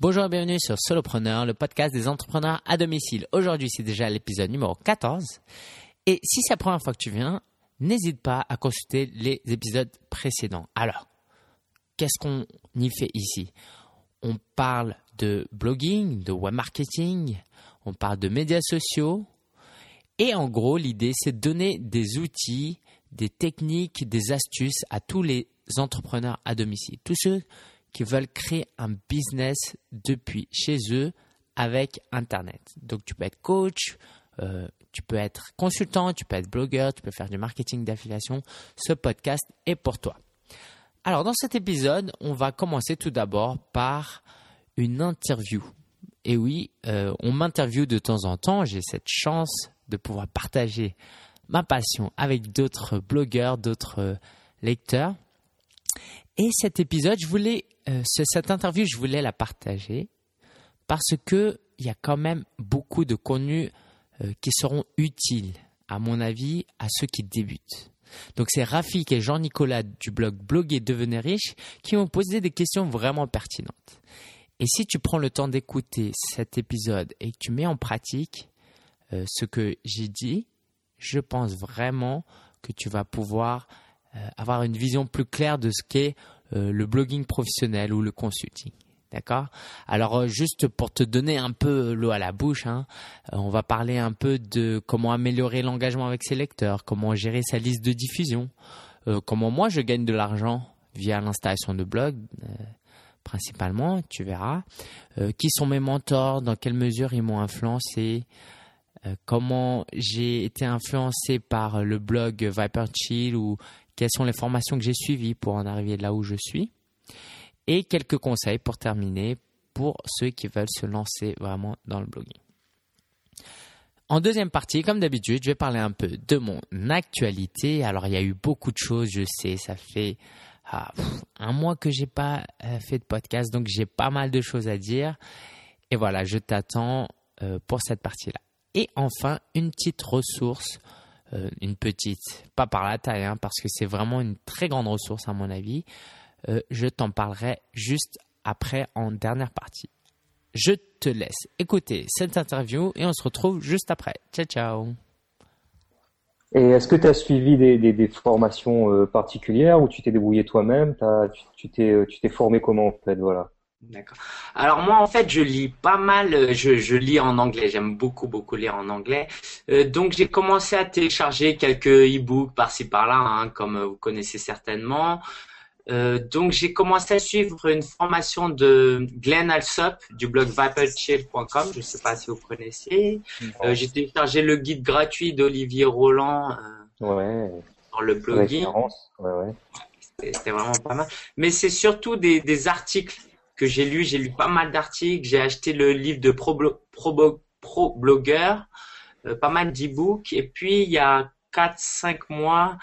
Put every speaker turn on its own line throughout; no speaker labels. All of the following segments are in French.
Bonjour et bienvenue sur Solopreneur, le podcast des entrepreneurs à domicile. Aujourd'hui, c'est déjà l'épisode numéro 14. Et si c'est la première fois que tu viens, n'hésite pas à consulter les épisodes précédents. Alors, qu'est-ce qu'on y fait ici? On parle de blogging, de web marketing, on parle de médias sociaux. Et en gros, l'idée, c'est de donner des outils, des techniques, des astuces à tous les entrepreneurs à domicile. Tous ceux qui veulent créer un business depuis chez eux avec Internet. Donc tu peux être coach, euh, tu peux être consultant, tu peux être blogueur, tu peux faire du marketing d'affiliation. Ce podcast est pour toi. Alors dans cet épisode, on va commencer tout d'abord par une interview. Et oui, euh, on m'interviewe de temps en temps. J'ai cette chance de pouvoir partager ma passion avec d'autres blogueurs, d'autres lecteurs. Et cet épisode, je voulais, euh, cette interview, je voulais la partager parce que il y a quand même beaucoup de contenus euh, qui seront utiles, à mon avis, à ceux qui débutent. Donc c'est Rafik et Jean-Nicolas du blog Bloguer Devenez Riche qui m'ont posé des questions vraiment pertinentes. Et si tu prends le temps d'écouter cet épisode et que tu mets en pratique euh, ce que j'ai dit, je pense vraiment que tu vas pouvoir avoir une vision plus claire de ce qu'est euh, le blogging professionnel ou le consulting. D'accord? Alors euh, juste pour te donner un peu l'eau à la bouche, hein, on va parler un peu de comment améliorer l'engagement avec ses lecteurs, comment gérer sa liste de diffusion, comment moi je gagne de l'argent via l'installation de blogs principalement, tu verras, qui sont mes mentors, dans quelle mesure ils m'ont influencé, comment j'ai été influencé par le blog Viper Chill ou quelles sont les formations que j'ai suivies pour en arriver là où je suis, et quelques conseils pour terminer pour ceux qui veulent se lancer vraiment dans le blogging. En deuxième partie, comme d'habitude, je vais parler un peu de mon actualité. Alors, il y a eu beaucoup de choses, je sais, ça fait ah, un mois que j'ai pas euh, fait de podcast, donc j'ai pas mal de choses à dire. Et voilà, je t'attends euh, pour cette partie-là. Et enfin, une petite ressource euh, une petite, pas par la taille, hein, parce que c'est vraiment une très grande ressource à mon avis. Euh, je t'en parlerai juste après en dernière partie. Je te laisse écouter cette interview et on se retrouve juste après. Ciao, ciao.
Et est-ce que tu as suivi des, formations euh, particulières ou tu t'es débrouillé toi-même? Tu t'es formé comment en fait? Voilà
D'accord. Alors moi en fait je lis pas mal, euh, je, je lis en anglais, j'aime beaucoup beaucoup lire en anglais. Euh, donc j'ai commencé à télécharger quelques e-books par-ci par-là, hein, comme euh, vous connaissez certainement. Euh, donc j'ai commencé à suivre une formation de Glenn Alsop du blog viperchill.com, je ne sais pas si vous connaissez. Euh, j'ai téléchargé le guide gratuit d'Olivier Roland
ouais.
dans le blogging. Ouais, ouais. C'était vraiment pas mal. Mais c'est surtout des, des articles que j'ai lu. J'ai lu pas mal d'articles. J'ai acheté le livre de Pro, Pro, euh, pas mal d'e-books. Et puis, il y a 4-5 mois,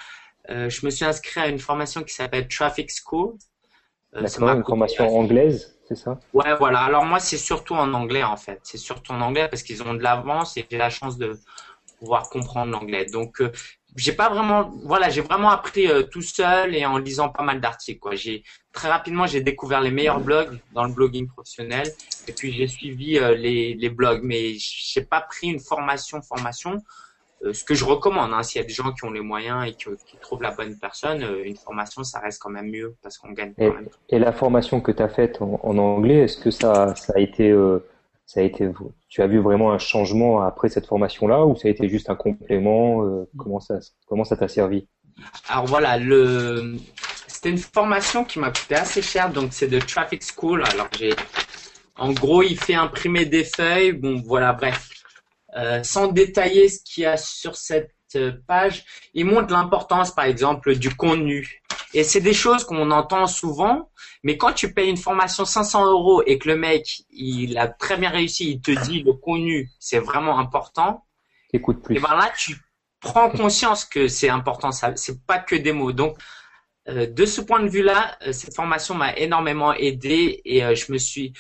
euh, je me suis inscrit à une formation qui s'appelle Traffic School.
Euh, c'est une formation anglaise, c'est ça?
Ouais, voilà. Alors moi, c'est surtout en anglais en fait. C'est surtout en anglais parce qu'ils ont de l'avance et j'ai la chance de pouvoir comprendre l'anglais. Donc, euh, j'ai pas vraiment, voilà, j'ai vraiment appris euh, tout seul et en lisant pas mal d'articles. Quoi. J'ai très rapidement, j'ai découvert les meilleurs blogs dans le blogging professionnel et puis j'ai suivi euh, les, les blogs, mais j'ai pas pris une formation, formation. Euh, ce que je recommande, hein, s'il y a des gens qui ont les moyens et qui, qui trouvent la bonne personne, une formation, ça reste quand même mieux parce qu'on gagne quand
et,
même.
Et la formation que tu as faite en, en anglais, est-ce que ça, ça a été ça a été, tu as vu vraiment un changement après cette formation-là ou ça a été juste un complément euh, Comment ça, comment ça t'a servi?
Alors voilà, c'était une formation qui m'a coûté assez cher, donc c'est de Traffic School. Alors j'ai, en gros, il fait imprimer des feuilles. Bon, voilà, bref, euh, sans détailler ce qu'il y a sur cette page, il montre l'importance, par exemple, du contenu. Et c'est des choses qu'on entend souvent, mais quand tu payes une formation 500 euros et que le mec, il a très bien réussi, il te dit le contenu, c'est vraiment important.
Écoute plus.
Et ben là, tu prends conscience que c'est important. Ça, c'est pas que des mots. Donc, euh, de ce point de vue-là, euh, cette formation m'a énormément aidé et euh, je me suis,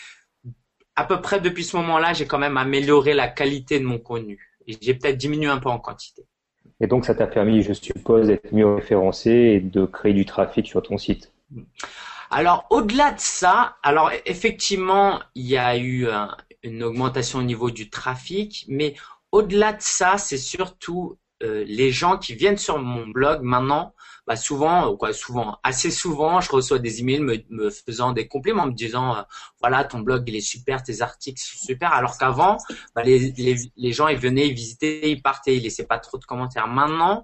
à peu près depuis ce moment-là, j'ai quand même amélioré la qualité de mon contenu. Et j'ai peut-être diminué un peu en quantité.
Et donc, ça t'a permis, je suppose, d'être mieux référencé et de créer du trafic sur ton site.
Alors au-delà de ça, alors effectivement, il y a eu une augmentation au niveau du trafic, mais au-delà de ça, c'est surtout euh, les gens qui viennent sur mon blog maintenant, bah souvent, quoi, souvent, assez souvent, je reçois des emails me, me faisant des compliments, me disant, euh, voilà, ton blog il est super, tes articles sont super. Alors qu'avant, bah, les, les, les, gens ils venaient, ils visitaient, ils partaient, ils laissaient pas trop de commentaires. Maintenant,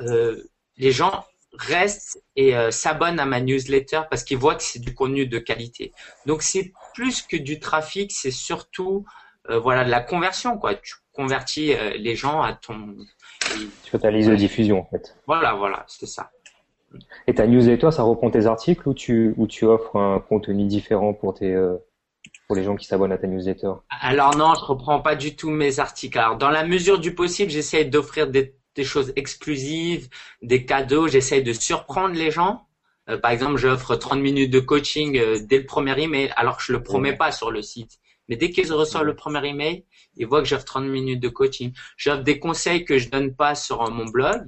euh, les gens restent et euh, s'abonnent à ma newsletter parce qu'ils voient que c'est du contenu de qualité. Donc c'est plus que du trafic, c'est surtout voilà de la conversion quoi. Tu convertis les gens à ton.
Tu ta liste de diffusion en fait.
Voilà, voilà, c'est ça.
Et ta newsletter, ça reprend tes articles ou tu, ou tu offres un contenu différent pour tes, pour les gens qui s'abonnent à ta newsletter?
Alors non, je reprends pas du tout mes articles. Alors dans la mesure du possible, j'essaie d'offrir des des choses exclusives, des cadeaux. J'essaye de surprendre les gens. Euh, par exemple, j'offre 30 minutes de coaching euh, dès le premier email, alors que je le promets pas sur le site. Mais dès qu'ils reçoivent le premier email, ils voient que j'offre 30 minutes de coaching. J'offre des conseils que je donne pas sur mon blog.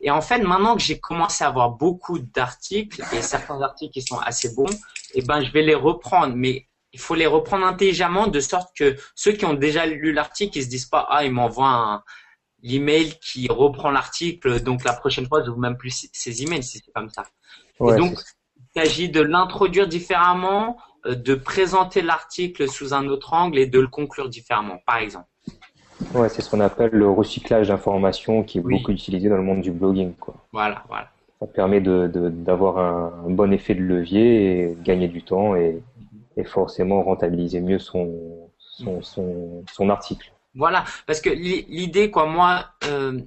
Et en fait, maintenant que j'ai commencé à avoir beaucoup d'articles et certains articles qui sont assez bons, eh ben, je vais les reprendre. Mais il faut les reprendre intelligemment de sorte que ceux qui ont déjà lu l'article, ils se disent pas, ah, ils m'envoient un, l'email qui reprend l'article. Donc la prochaine fois, je vous même plus ces emails si c'est comme ça. et donc, il s'agit de l'introduire différemment, de présenter l'article sous un autre angle et de le conclure différemment, par exemple.
Ouais, c'est ce qu'on appelle le recyclage d'informations qui est beaucoup utilisé dans le monde du blogging. Quoi.
Voilà, voilà.
Ça permet d'avoir de, un, bon effet de levier et gagner du temps et, et forcément rentabiliser mieux son, son, son, son article.
Voilà, parce que l'idée, quoi, moi, euh,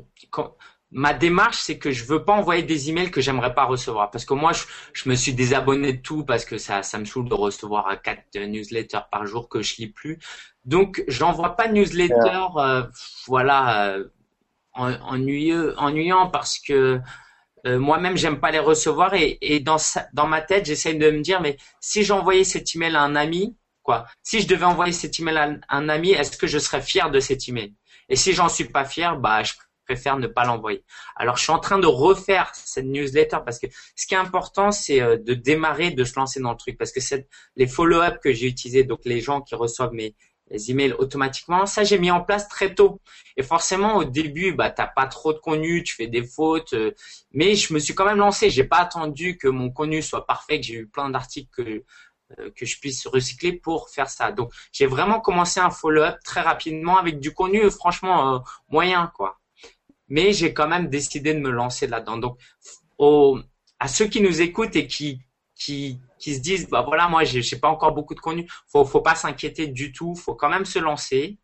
ma démarche, c'est que je veux pas envoyer des emails que j'aimerais pas recevoir, parce que moi, je, me suis désabonné de tout parce que ça, ça me saoule de recevoir quatre newsletters par jour que je lis plus. Donc, j'envoie pas de newsletter, euh, voilà, euh, ennuyeux, ennuyant parce que moi-même, j'aime pas les recevoir et, et dans, dans ma tête, j'essaye de me dire, mais si j'envoyais cet email à un ami, si je devais envoyer cet email à un ami, est-ce que je serais fier de cet email? Et si j'en suis pas fier, bah je préfère ne pas l'envoyer. Alors je suis en train de refaire cette newsletter parce que ce qui est important, c'est euh, de démarrer, de se lancer dans le truc parce que les follow-up que j'ai utilisés, donc les gens qui reçoivent mes emails automatiquement, ça j'ai mis en place très tôt. Et forcément au début, bah t'as pas trop de contenu, tu fais des fautes, euh, mais je me suis quand même lancé. J'ai pas attendu que mon contenu soit parfait, que j'ai eu plein d'articles que euh, que je puisse recycler pour faire ça. Donc j'ai vraiment commencé un follow-up très rapidement avec du contenu franchement euh, moyen quoi. Mais j'ai quand même décidé de me lancer là-dedans. Donc à ceux qui nous écoutent et qui qui qui se disent bah voilà moi j'ai pas encore beaucoup de contenu, faut faut pas s'inquiéter du tout, faut quand même se lancer.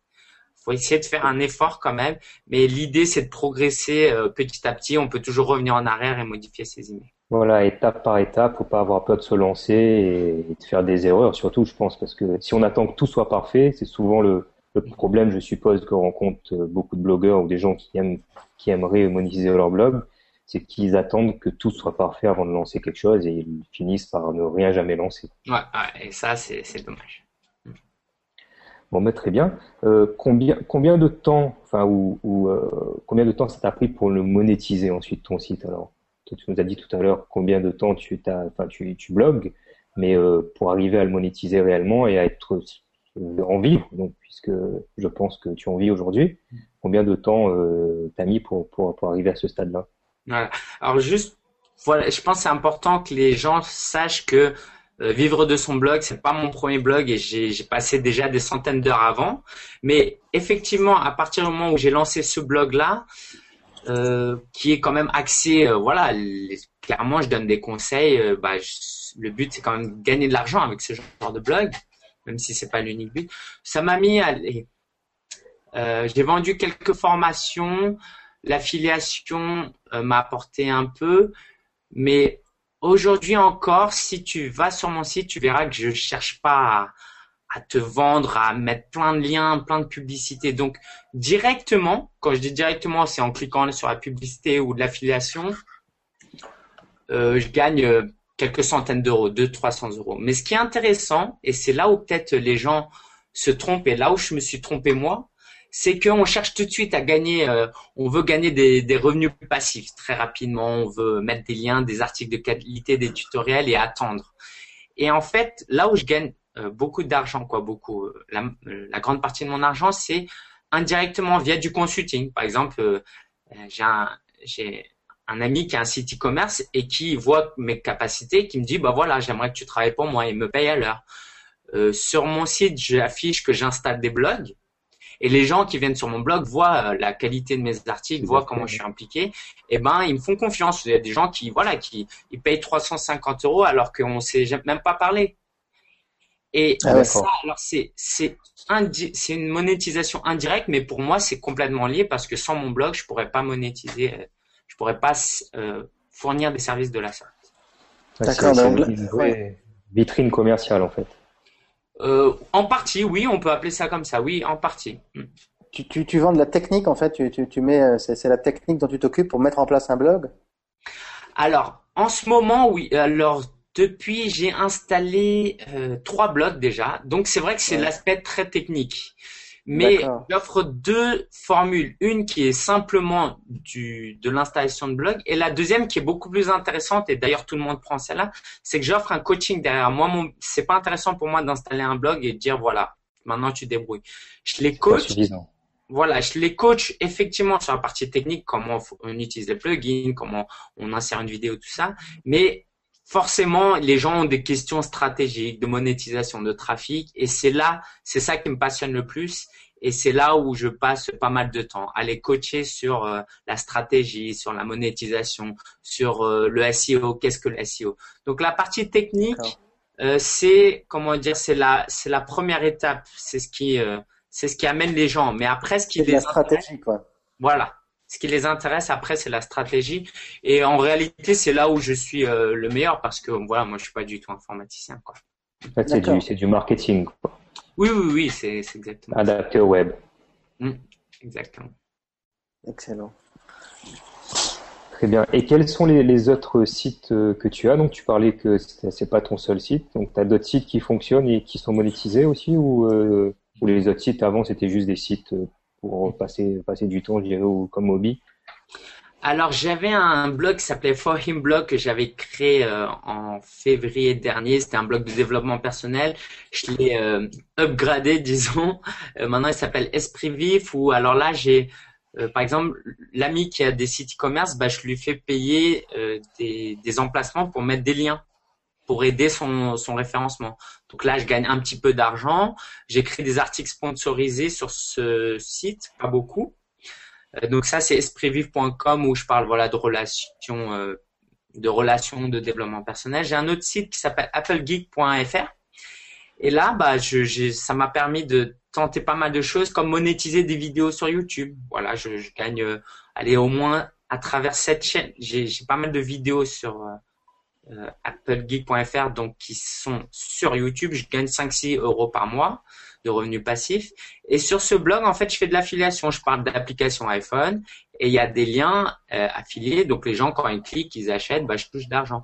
Faut essayer de faire un effort quand même, mais l'idée c'est de progresser petit à petit. On peut toujours revenir en arrière et modifier ses emails.
Voilà, étape par étape, faut pas avoir peur de se lancer et, de faire des erreurs, surtout, je pense, parce que si on attend que tout soit parfait, c'est souvent le, problème, je suppose, que rencontrent beaucoup de blogueurs ou des gens qui aiment, qui aimeraient monétiser leur blog, c'est qu'ils attendent que tout soit parfait avant de lancer quelque chose et ils finissent par ne rien jamais lancer.
Ouais, et ça, c'est dommage.
Bon, mais très bien. Euh, combien, combien de temps, enfin, ou, euh, combien de temps ça t'a pris pour le monétiser ensuite ton site alors? Tu nous as dit tout à l'heure combien de temps tu, tu, tu blogues, mais euh, pour arriver à le monétiser réellement et à être euh, en vivre, donc puisque je pense que tu en vis aujourd'hui, combien de temps euh, t'as mis pour, pour, pour arriver à ce stade-là?
Alors juste, voilà, je pense que c'est important que les gens sachent que euh, vivre de son blog, c'est pas mon premier blog et j'ai passé déjà des centaines d'heures avant. Mais effectivement, à partir du moment où j'ai lancé ce blog-là, euh, qui est quand même axé, euh, voilà, clairement, je donne des conseils. Bah, le but, c'est quand même gagner de l'argent avec ce genre de blog, même si c'est pas l'unique but. Ça m'a mis à... j'ai vendu quelques formations. L'affiliation m'a apporté un peu. Mais aujourd'hui encore, si tu vas sur mon site, tu verras que je cherche pas à à te vendre, à mettre plein de liens, plein de publicités. Donc directement, quand je dis directement, c'est en cliquant sur la publicité ou de l'affiliation, euh, je gagne euh, quelques centaines d'euros, 200, 300 euros. Mais ce qui est intéressant, et c'est là où peut-être les gens se trompent, et là où je me suis trompé moi, c'est qu'on cherche tout de suite à gagner, euh, on veut gagner des, des, revenus passifs très rapidement, on veut mettre des liens, des articles de qualité, des tutoriels et attendre. Et en fait, là où je gagne euh, beaucoup d'argent, quoi, beaucoup, la, la, grande partie de mon argent, c'est indirectement via du consulting. Par exemple, j'ai un, j'ai un ami qui a un site e-commerce et qui voit mes capacités, qui me dit bah voilà, j'aimerais que tu travailles pour moi et me paye à l'heure. Euh, sur mon site, j'affiche que j'installe des blogs et les gens qui viennent sur mon blog voient euh, la qualité de mes articles, voient comment je suis impliqué. Et ben ils me font confiance. Il y a des gens qui voilà qui ils payent 350 euros alors qu'on s'est même pas parlé. Et ah, ça, alors c'est c'est une monétisation indirecte, mais pour moi c'est complètement lié parce que sans mon blog je pourrais pas monétiser euh, je pourrais pas euh, fournir des services de la sorte.
D'accord, donc une vraie vitrine commerciale en fait.
Euh, en partie, oui, on peut appeler ça comme ça, oui, en partie. Mm.
Tu, tu, tu vends de la technique en fait, tu, tu, tu mets, euh, c'est la technique dont tu t'occupes pour mettre en place un blog.
Alors, en ce moment, oui. Alors, depuis, j'ai installé euh, trois blogs déjà. Donc, c'est vrai que c'est l'aspect très technique. Mais j'offre deux formules. Une qui est simplement du, de l'installation de blog et la deuxième qui est beaucoup plus intéressante et d'ailleurs tout le monde prend celle-là, c'est que j'offre un coaching derrière moi. Mon, c'est pas intéressant pour moi d'installer un blog et de dire voilà, maintenant tu débrouilles. Je les coach. Voilà, je les coach effectivement sur la partie technique, comment on utilise les plugins, comment on insère une vidéo, tout ça. Mais forcément, les gens ont des questions stratégiques, de monétisation, de trafic, et c'est là, c'est ça qui me passionne le plus, et c'est là où je passe pas mal de temps à les coacher sur euh, la stratégie, sur la monétisation, sur euh, le SEO. Qu'est-ce que le SEO Donc la partie technique, euh, c'est comment dire, c'est la c'est la première étape, c'est ce qui c'est ce qui amène les gens. Mais après, ce qui les
la stratégie, quoi.
Voilà, ce qui les intéresse après, c'est la stratégie. Et en réalité, c'est là où je suis euh, le meilleur parce que voilà, moi, je suis pas du tout informaticien, quoi.
c'est du, du, marketing.
Oui, oui, oui, c'est exactement.
Adapté au web.
Mmh, exactement.
Excellent.
Très bien. Et quels sont les, les, autres sites euh, que tu as? Donc, tu parlais que c'est pas ton seul site. Donc, tu as d'autres sites qui fonctionnent et qui sont monétisés aussi ou, euh, ou les autres sites avant, c'était juste des sites pour passer, du temps, je dirais, comme hobby
alors j'avais un blog qui s'appelait For Him Blog que j'avais créé euh, en février dernier. C'était un blog de développement personnel. Je l'ai euh, upgradé, disons. Euh, maintenant il s'appelle Esprit Vif. Ou alors là j'ai, par exemple, l'ami qui a des sites e-commerce, bah, je lui fais payer des emplacements pour mettre des liens pour aider son, référencement. Donc là, je gagne un petit peu d'argent. J'écris des articles sponsorisés sur ce site, pas beaucoup. Euh, donc ça, c'est espritvive.com où je parle voilà de relations, euh, de relations, de développement personnel. J'ai un autre site qui s'appelle applegeek.fr. Et là, bah, ça m'a permis de tenter pas mal de choses, comme monétiser des vidéos sur YouTube. Voilà, je, gagne, euh, allez, au moins à travers cette chaîne, j'ai pas mal de vidéos sur applegeek.fr donc qui sont sur YouTube. Je gagne 5-6 euros par mois de revenus passifs. Et sur ce blog, en fait, je fais de l'affiliation. Je parle d'application iPhone et il y a des liens euh, affiliés. Donc les gens, quand ils cliquent, ils achètent, bah, je touche d'argent.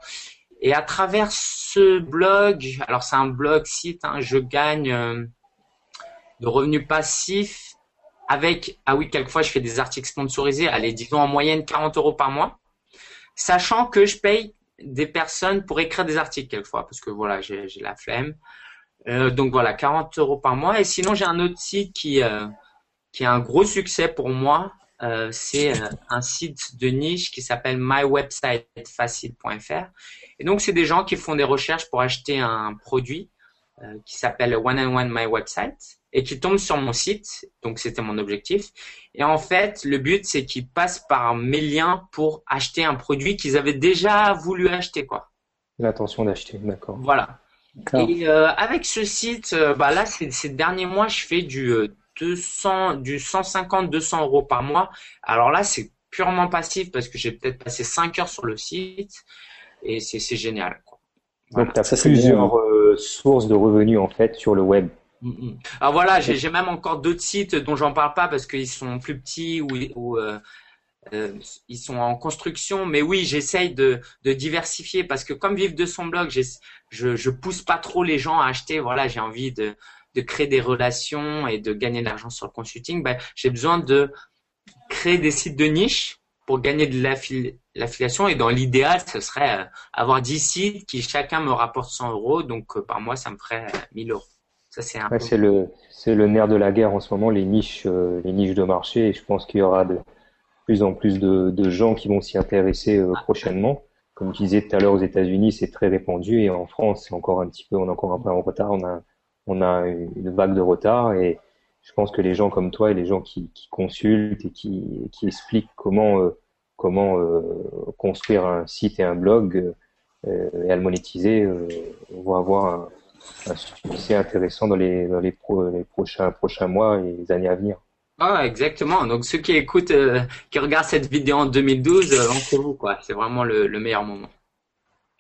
Et à travers ce blog, alors c'est un blog site, hein, je gagne euh, de revenus passifs avec, ah oui, quelquefois je fais des articles sponsorisés, allez, disons en moyenne 40 euros par mois, sachant que je paye des personnes pour écrire des articles quelquefois, parce que voilà, j'ai la flemme. Euh, donc voilà, 40 euros par mois. Et sinon, j'ai un autre site qui, euh, qui a un gros succès pour moi. Euh, c'est un site de niche qui s'appelle mywebsitefacile.fr. Et donc, c'est des gens qui font des recherches pour acheter un produit qui s'appelle One and One My Website et qui tombent sur mon site. Donc, c'était mon objectif. Et en fait, le but, c'est qu'ils passent par mes liens pour acheter un produit qu'ils avaient déjà voulu acheter, quoi.
L'intention d'acheter, d'accord.
Voilà. Et euh, avec ce site, euh, bah là, ces, derniers mois, je fais du 200, euh, du 150, 200 euros par mois. Alors là, c'est purement passif parce que j'ai peut-être passé 5 heures sur le site et c'est génial. Quoi.
Donc, tu as plusieurs sources de revenus en fait sur le web.
Mm, mm. Alors voilà, j'ai même encore d'autres sites dont j'en parle pas parce qu'ils sont plus petits ou, euh, euh, ils sont en construction. Mais oui, j'essaye de, diversifier parce que comme vivre de son blog, je, je pousse pas trop les gens à acheter. Voilà, j'ai envie de créer des relations et de gagner de l'argent sur le consulting, ben, j'ai besoin de créer des sites de niche pour gagner de l'affiliation. Et dans l'idéal, ce serait euh, avoir 10 sites qui chacun me rapporte 100 euros. Donc, par mois, ça me ferait 1000 euros.
Ça, c'est le, c'est le nerf de la guerre en ce moment, les niches, les niches de marché. Et je pense qu'il y aura de plus en plus de, de gens qui vont s'y intéresser prochainement comme tu disais tout à l'heure, aux États-Unis, c'est très répandu et en France, c'est encore un petit peu, on est encore un peu en retard. On a, on a une vague de retard et je pense que les gens comme toi et les gens qui, qui consultent et qui, qui expliquent comment, euh, comment euh, construire un site et un blog euh, et à le monétiser vont avoir un, un, succès intéressant dans les, dans les, les prochains, prochains mois et les années à venir.
Ah, exactement. Donc ceux qui écoutent, euh, qui regardent cette vidéo en 2012, euh, lancez-vous quoi. C'est vraiment le, meilleur moment.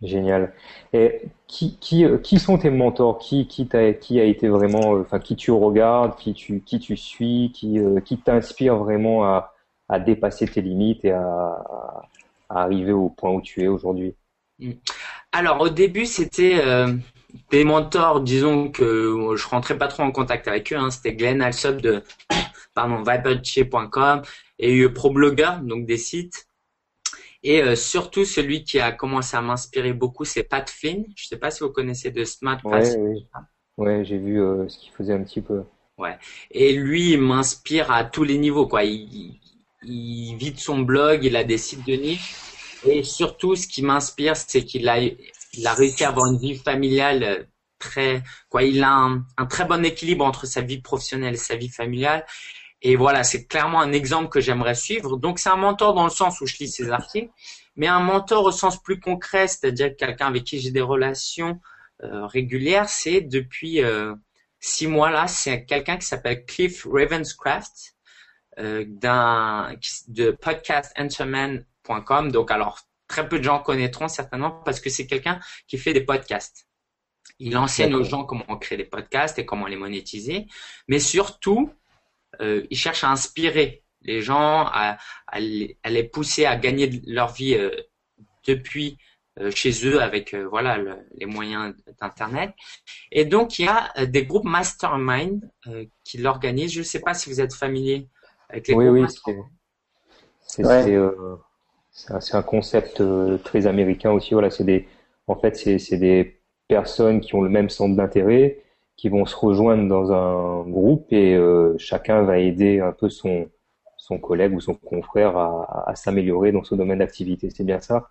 Génial. Et qui, qui, euh, qui sont tes mentors? Qui, qui, t'a, qui a été vraiment, enfin, qui tu regardes, qui tu, qui tu suis, qui, qui t'inspire vraiment à, à dépasser tes limites et à, à, arriver au point où tu es aujourd'hui?
Hmm. Alors au début, c'était des mentors, disons que je rentrais pas trop en contact avec eux. Hein. C'était Glenn Alsop de pardon, viberchez.com et ProBlogger, donc des sites. Et euh, surtout, celui qui a commencé à m'inspirer beaucoup, c'est Pat Flynn. Je ne sais pas si vous connaissez de Smart
Ouais, oui. ouais j'ai vu euh, ce qu'il faisait un petit peu.
Ouais. Et lui, il m'inspire à tous les niveaux. Quoi. Il, il, vit de son blog, il a des sites de niche. Et surtout, ce qui m'inspire, c'est qu'il a, il a réussi à avoir une vie familiale très, quoi. Il a un, un très bon équilibre entre sa vie professionnelle et sa vie familiale. Et voilà, c'est clairement un exemple que j'aimerais suivre. Donc c'est un mentor dans le sens où je lis ses articles, mais un mentor au sens plus concret, c'est-à-dire quelqu'un avec qui j'ai des relations euh, régulières. C'est depuis euh, six mois là, c'est quelqu'un qui s'appelle Cliff Ravenscraft euh, d'un de podcastenterman.com. Donc alors très peu de gens connaîtront certainement parce que c'est quelqu'un qui fait des podcasts. Il enseigne aux gens comment créer des podcasts et comment les monétiser, mais surtout euh, ils cherchent à inspirer les gens, à, à, les, à, les, pousser à gagner leur vie euh, depuis euh, chez eux avec euh, voilà les moyens d'internet. Et donc il y a des groupes mastermind qui l'organisent. Je ne sais pas si vous êtes familier avec les
oui,
groupes.
Oui, c'est c'est un concept très américain aussi. Voilà, c'est des en fait c'est des personnes qui ont le même centre d'intérêt qui vont se rejoindre dans un groupe et euh, chacun va aider un peu son, son collègue ou son confrère à, à s'améliorer dans ce domaine d'activité. C'est bien ça?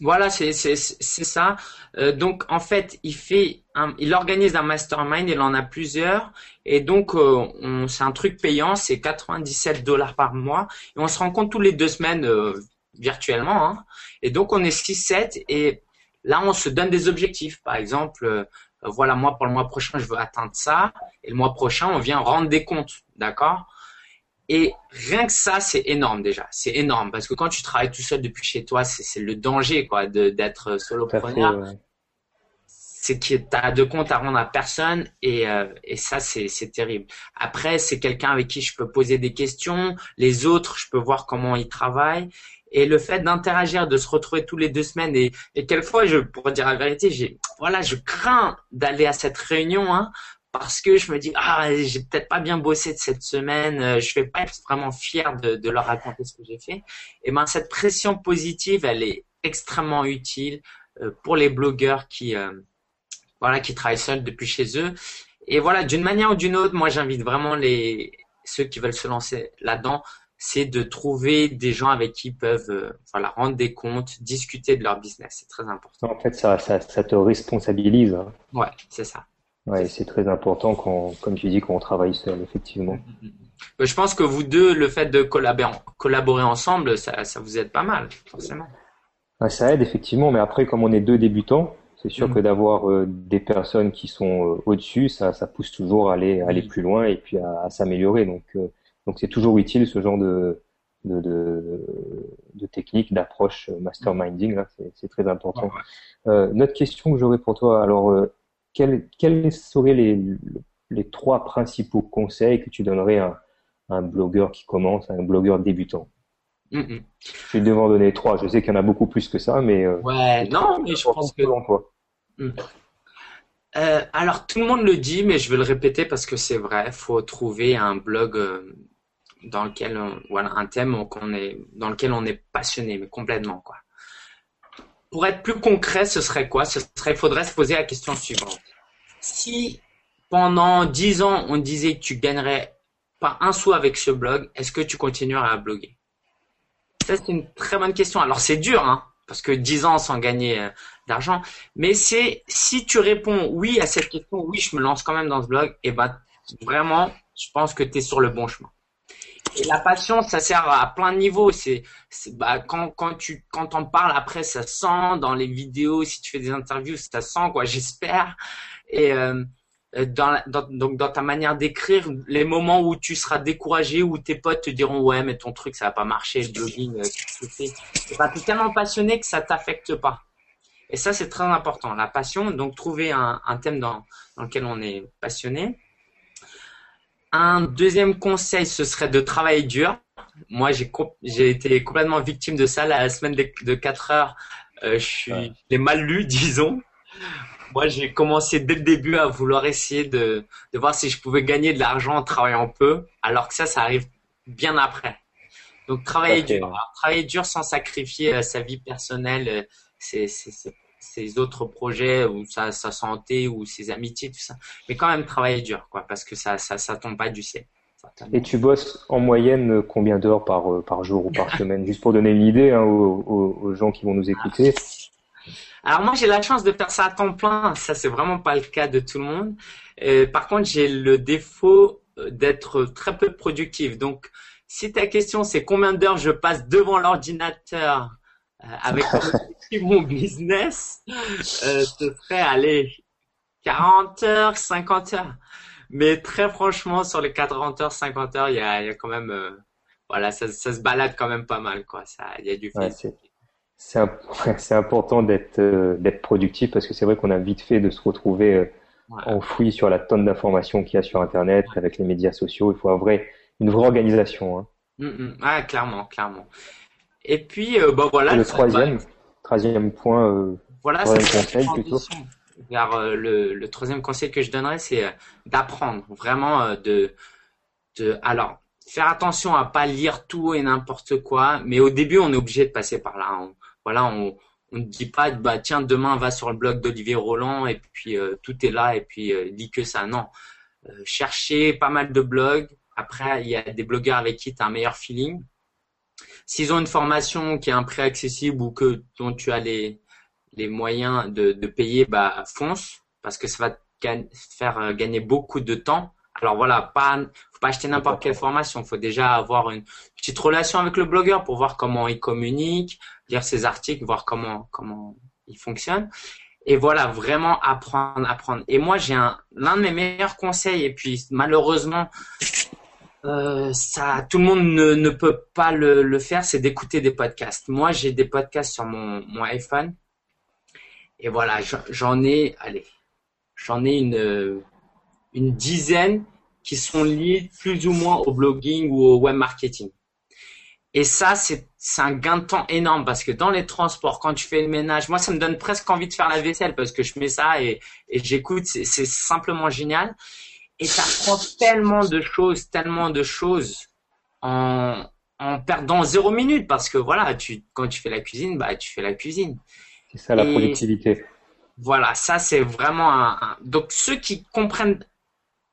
Voilà, c'est c'est c'est ça. Euh, donc en fait, il fait un, il organise un mastermind, il en a plusieurs et donc euh, c'est un truc payant, c'est 97 dollars par mois et on se rencontre tous les deux semaines euh, virtuellement. Hein. Et donc on est 6-7 et là on se donne des objectifs. Par exemple, euh, voilà, moi, pour le mois prochain, je veux atteindre ça. Et le mois prochain, on vient rendre des comptes. D'accord? Et rien que ça, c'est énorme déjà. C'est énorme. Parce que quand tu travailles tout seul depuis chez toi, c'est le danger quoi, d'être solopreneur. C'est que tu as de comptes à rendre à personne et, euh, et ça, c'est terrible. Après, c'est quelqu'un avec qui je peux poser des questions. Les autres, je peux voir comment ils travaillent. Et le fait d'interagir, de se retrouver tous les deux semaines et, et quelquefois, je pourrais dire la vérité, j'ai, voilà, je crains d'aller à cette réunion, hein, parce que je me dis ah j'ai peut-être pas bien bossé de cette semaine, euh, je vais pas être vraiment fier de, de leur raconter ce que j'ai fait. Et ben cette pression positive, elle est extrêmement utile euh, pour les blogueurs qui euh, voilà qui travaillent seuls depuis chez eux. Et voilà d'une manière ou d'une autre, moi j'invite vraiment les ceux qui veulent se lancer là-dedans c'est de trouver des gens avec qui ils peuvent euh, voilà, rendre des comptes, discuter de leur business. C'est très important.
En fait, ça, ça, ça te responsabilise. Hein.
Ouais, c'est ça.
Ouais, c'est très important quand, comme tu dis, quand on travaille seul, effectivement. Mm, mm,
mm. Je pense que vous deux, le fait de collaborer, collaborer ensemble, ça, ça vous aide pas mal, forcément.
ça aide effectivement, mais après, comme on est deux débutants, c'est sûr que d'avoir euh, des personnes qui sont euh, au-dessus, ça, ça pousse toujours à aller, aller plus loin et puis à, à s'améliorer. Donc, donc c'est toujours utile ce genre de, de, de, de technique, d'approche masterminding, là, c'est très important. Euh, notre question que j'aurais pour toi, alors, euh, quels, quels seraient les, les trois principaux conseils que tu donnerais à, un blogueur qui commence, à un blogueur débutant? Je vais devoir donner trois. Je sais qu'il y en a beaucoup plus que ça, mais.
Euh, ouais, non, mais je pense que.
Toi?
Mm. Euh, alors tout le monde le dit, mais je vais le répéter parce que c'est vrai. Il faut trouver un blog euh, dans lequel, on, voilà, un thème qu'on est, dans lequel on est passionné, mais complètement quoi. Pour être plus concret, ce serait quoi? Ce serait, faudrait se poser la question suivante. Si pendant dix ans on disait que tu gagnerais pas un sou avec ce blog, est-ce que tu continuerais à bloguer? Ça c'est une très bonne question. Alors c'est dur, hein, parce que dix ans sans gagner euh, d'argent. Mais c'est si tu réponds oui à cette question, oui, je me lance quand même dans ce blog, et eh ben vraiment, je pense que tu es sur le bon chemin. Et la passion, ça sert à plein de niveaux. C'est, bah, quand, tu quand on parles après, ça sent dans les vidéos. Si tu fais des interviews, ça sent quoi. J'espère. Et euh, dans, dans, donc dans ta manière d'écrire, les moments où tu seras découragé, où tes potes te diront ouais mais ton truc ça va pas marcher, le blogging, euh, tu es tellement passionné que ça t'affecte pas. Et ça, c'est très important. La passion, donc trouver un, thème dans, lequel on est passionné. Un deuxième conseil, ce serait de travailler dur. Moi, j'ai été complètement victime de ça. La semaine de, 4 heures, euh, je suis j'ai mal lu, disons. Moi, j'ai commencé dès le début à vouloir essayer de, voir si je pouvais gagner de l'argent en travaillant peu, alors que ça, ça arrive bien après. Donc, travailler dur. travailler dur sans sacrifier euh, sa vie personnelle, euh, c'est ses autres projets ou sa, sa, santé ou ses amitiés, tout ça. Mais quand même travailler dur, quoi, parce que ça, ça, ça tombe pas du ciel.
Et tu bosses en moyenne combien d'heures par, euh, par jour ou par semaine? Juste pour donner une idée hein, aux, aux, gens qui vont nous écouter.
Alors moi j'ai la chance de faire ça à temps plein, ça c'est vraiment pas le cas de tout le monde. Euh, par contre j'ai le défaut euh, d'être très peu productif. Donc si ta question c'est combien d'heures je passe devant l'ordinateur euh, avec mon business, euh, ce serait aller 40 heures, 50 heures. Mais très franchement, sur les 40 heures, 50 heures, il y a, y a quand même, euh, voilà, ça, ça, se balade quand même pas mal, quoi. Ça, il y a du
ouais, c'est important d'être d'être productif parce que c'est vrai qu'on a vite fait de se retrouver enfoui sur la tonne d'informations qu'il y a sur Internet avec les médias sociaux. Il faut avoir une vraie organisation. Hein.
Mm. Ah, clairement, clairement. Et puis, euh, bah voilà.
le troisième, troisième point, euh,
voilà, troisième conseil plutôt. Vers, euh, le, le, troisième conseil que je donnerais, c'est d'apprendre, vraiment de, de. Alors, faire attention à pas lire tout et n'importe quoi, mais au début, on est obligé de passer par là. On, voilà, on, on ne dit pas, bah tiens, demain va sur le blog d'Olivier Roland et puis tout est là et puis lis que ça. Non, chercher pas mal de blogs. Après, il y a des blogueurs avec qui tu as un meilleur feeling. S'ils ont une formation qui est un prix accessible ou que dont tu as les, les moyens de, de payer, bah fonce parce que ça va te faire euh, gagner beaucoup de temps. Alors voilà, pas faut pas acheter n'importe quelle formation, faut déjà avoir une petite relation avec le blogueur pour voir comment il communique, lire ses articles, voir comment comment il fonctionne. Et voilà, vraiment apprendre, apprendre. Et moi, j'ai un l'un de mes meilleurs conseils et puis malheureusement euh, ça, tout le monde ne, peut pas le, faire, c'est d'écouter des podcasts. Moi, j'ai des podcasts sur mon, iPhone. Et voilà, j'en ai, allez, j'en ai une, une dizaine qui sont liés plus ou moins au blogging ou au web marketing. Et ça, c'est un gain de temps énorme parce que dans les transports, quand tu fais le ménage, moi, ça me donne presque envie de faire la vaisselle parce que je mets ça et j'écoute. C'est simplement génial et ça prend tellement de choses, tellement de choses en, en perdant zéro minute parce que voilà, tu, quand tu fais la cuisine, bah, tu fais la cuisine.
C'est ça la productivité.
Voilà, ça c'est vraiment un, Donc ceux qui comprennent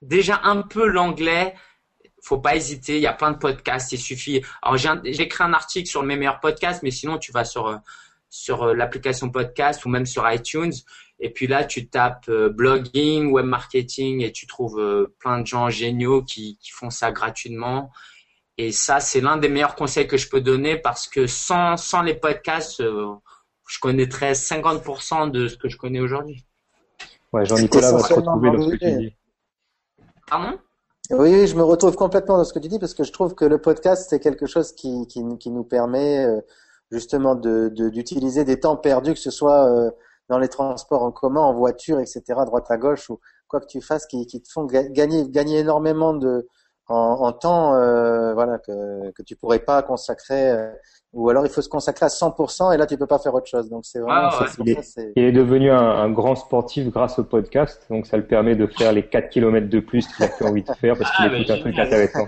déjà un peu l'anglais, faut pas hésiter. Il y a plein de podcasts. Il suffit. Alors j'ai écrit un article sur mes meilleurs podcasts, mais sinon tu vas sur sur l'application podcast ou même sur iTunes. Et puis là, tu tapes euh, blogging, web marketing et tu trouves euh, plein de gens géniaux qui, qui font ça gratuitement. Et ça, c'est l'un des meilleurs conseils que je peux donner parce que sans, sans les podcasts, euh, je connaîtrais 50% de ce que je connais aujourd'hui.
Ouais, Jean-Nicolas va se retrouver dans ce que tu dis.
Pardon?
Oui, je me retrouve complètement dans ce que tu dis parce que je trouve que le podcast, c'est quelque chose qui, qui, qui nous permet justement d'utiliser de, d'utiliser des temps perdus, que ce soit dans les transports en commun, en voiture, etc., droite à gauche, ou quoi que tu fasses, qui, qui te font gagner, gagner énormément de, en, temps, euh, voilà, que, que tu pourrais pas consacrer, euh, ou alors il faut se consacrer à 100% et là tu peux pas faire autre chose. Donc c'est vraiment.
Ah, il, est, devenu un, grand sportif grâce au podcast, donc ça le permet de faire les 4 km de plus qu'il a plus envie de faire parce qu'il ah, écoute un truc intéressant.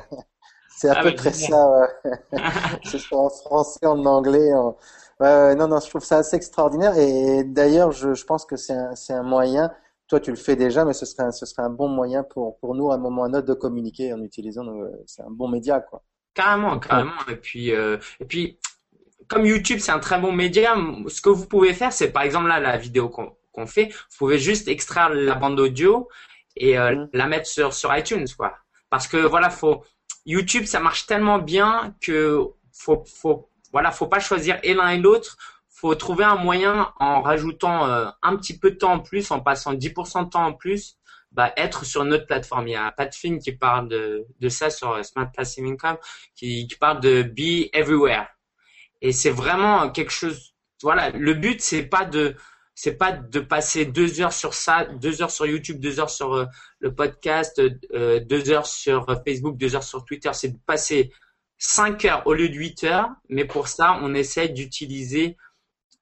C'est à ah, peu près ça, ce soit en français, en anglais. En... Ouais, non, non, je trouve ça assez extraordinaire et d'ailleurs je, je pense que c'est un, c'est un moyen toi tu le fais déjà, mais ce serait un, ce serait un bon moyen pour, pour nous à un moment ou à un autre de communiquer en utilisant. C'est un bon média, quoi.
Carrément, carrément. Et puis, euh, et puis, comme YouTube, c'est un très bon média. Ce que vous pouvez faire, c'est par exemple là la vidéo qu'on fait, vous pouvez juste extraire la bande audio et euh, mm-hmm. la mettre sur sur iTunes, quoi. Parce que voilà, faut YouTube, ça marche tellement bien que faut faut voilà, faut pas choisir et l'un et l'autre faut trouver un moyen en rajoutant euh, un petit peu de temps en plus, en passant 10% de temps en plus, bah, être sur notre plateforme. Il y a Pat Finn qui parle de, de ça sur Smart Passive Income, qui, qui parle de be everywhere. Et c'est vraiment quelque chose. Voilà, le but c'est pas de c'est pas de passer deux heures sur ça, deux heures sur YouTube, deux heures sur euh, le podcast, euh, deux heures sur Facebook, deux heures sur Twitter. C'est de passer cinq heures au lieu de huit heures. Mais pour ça, on essaie d'utiliser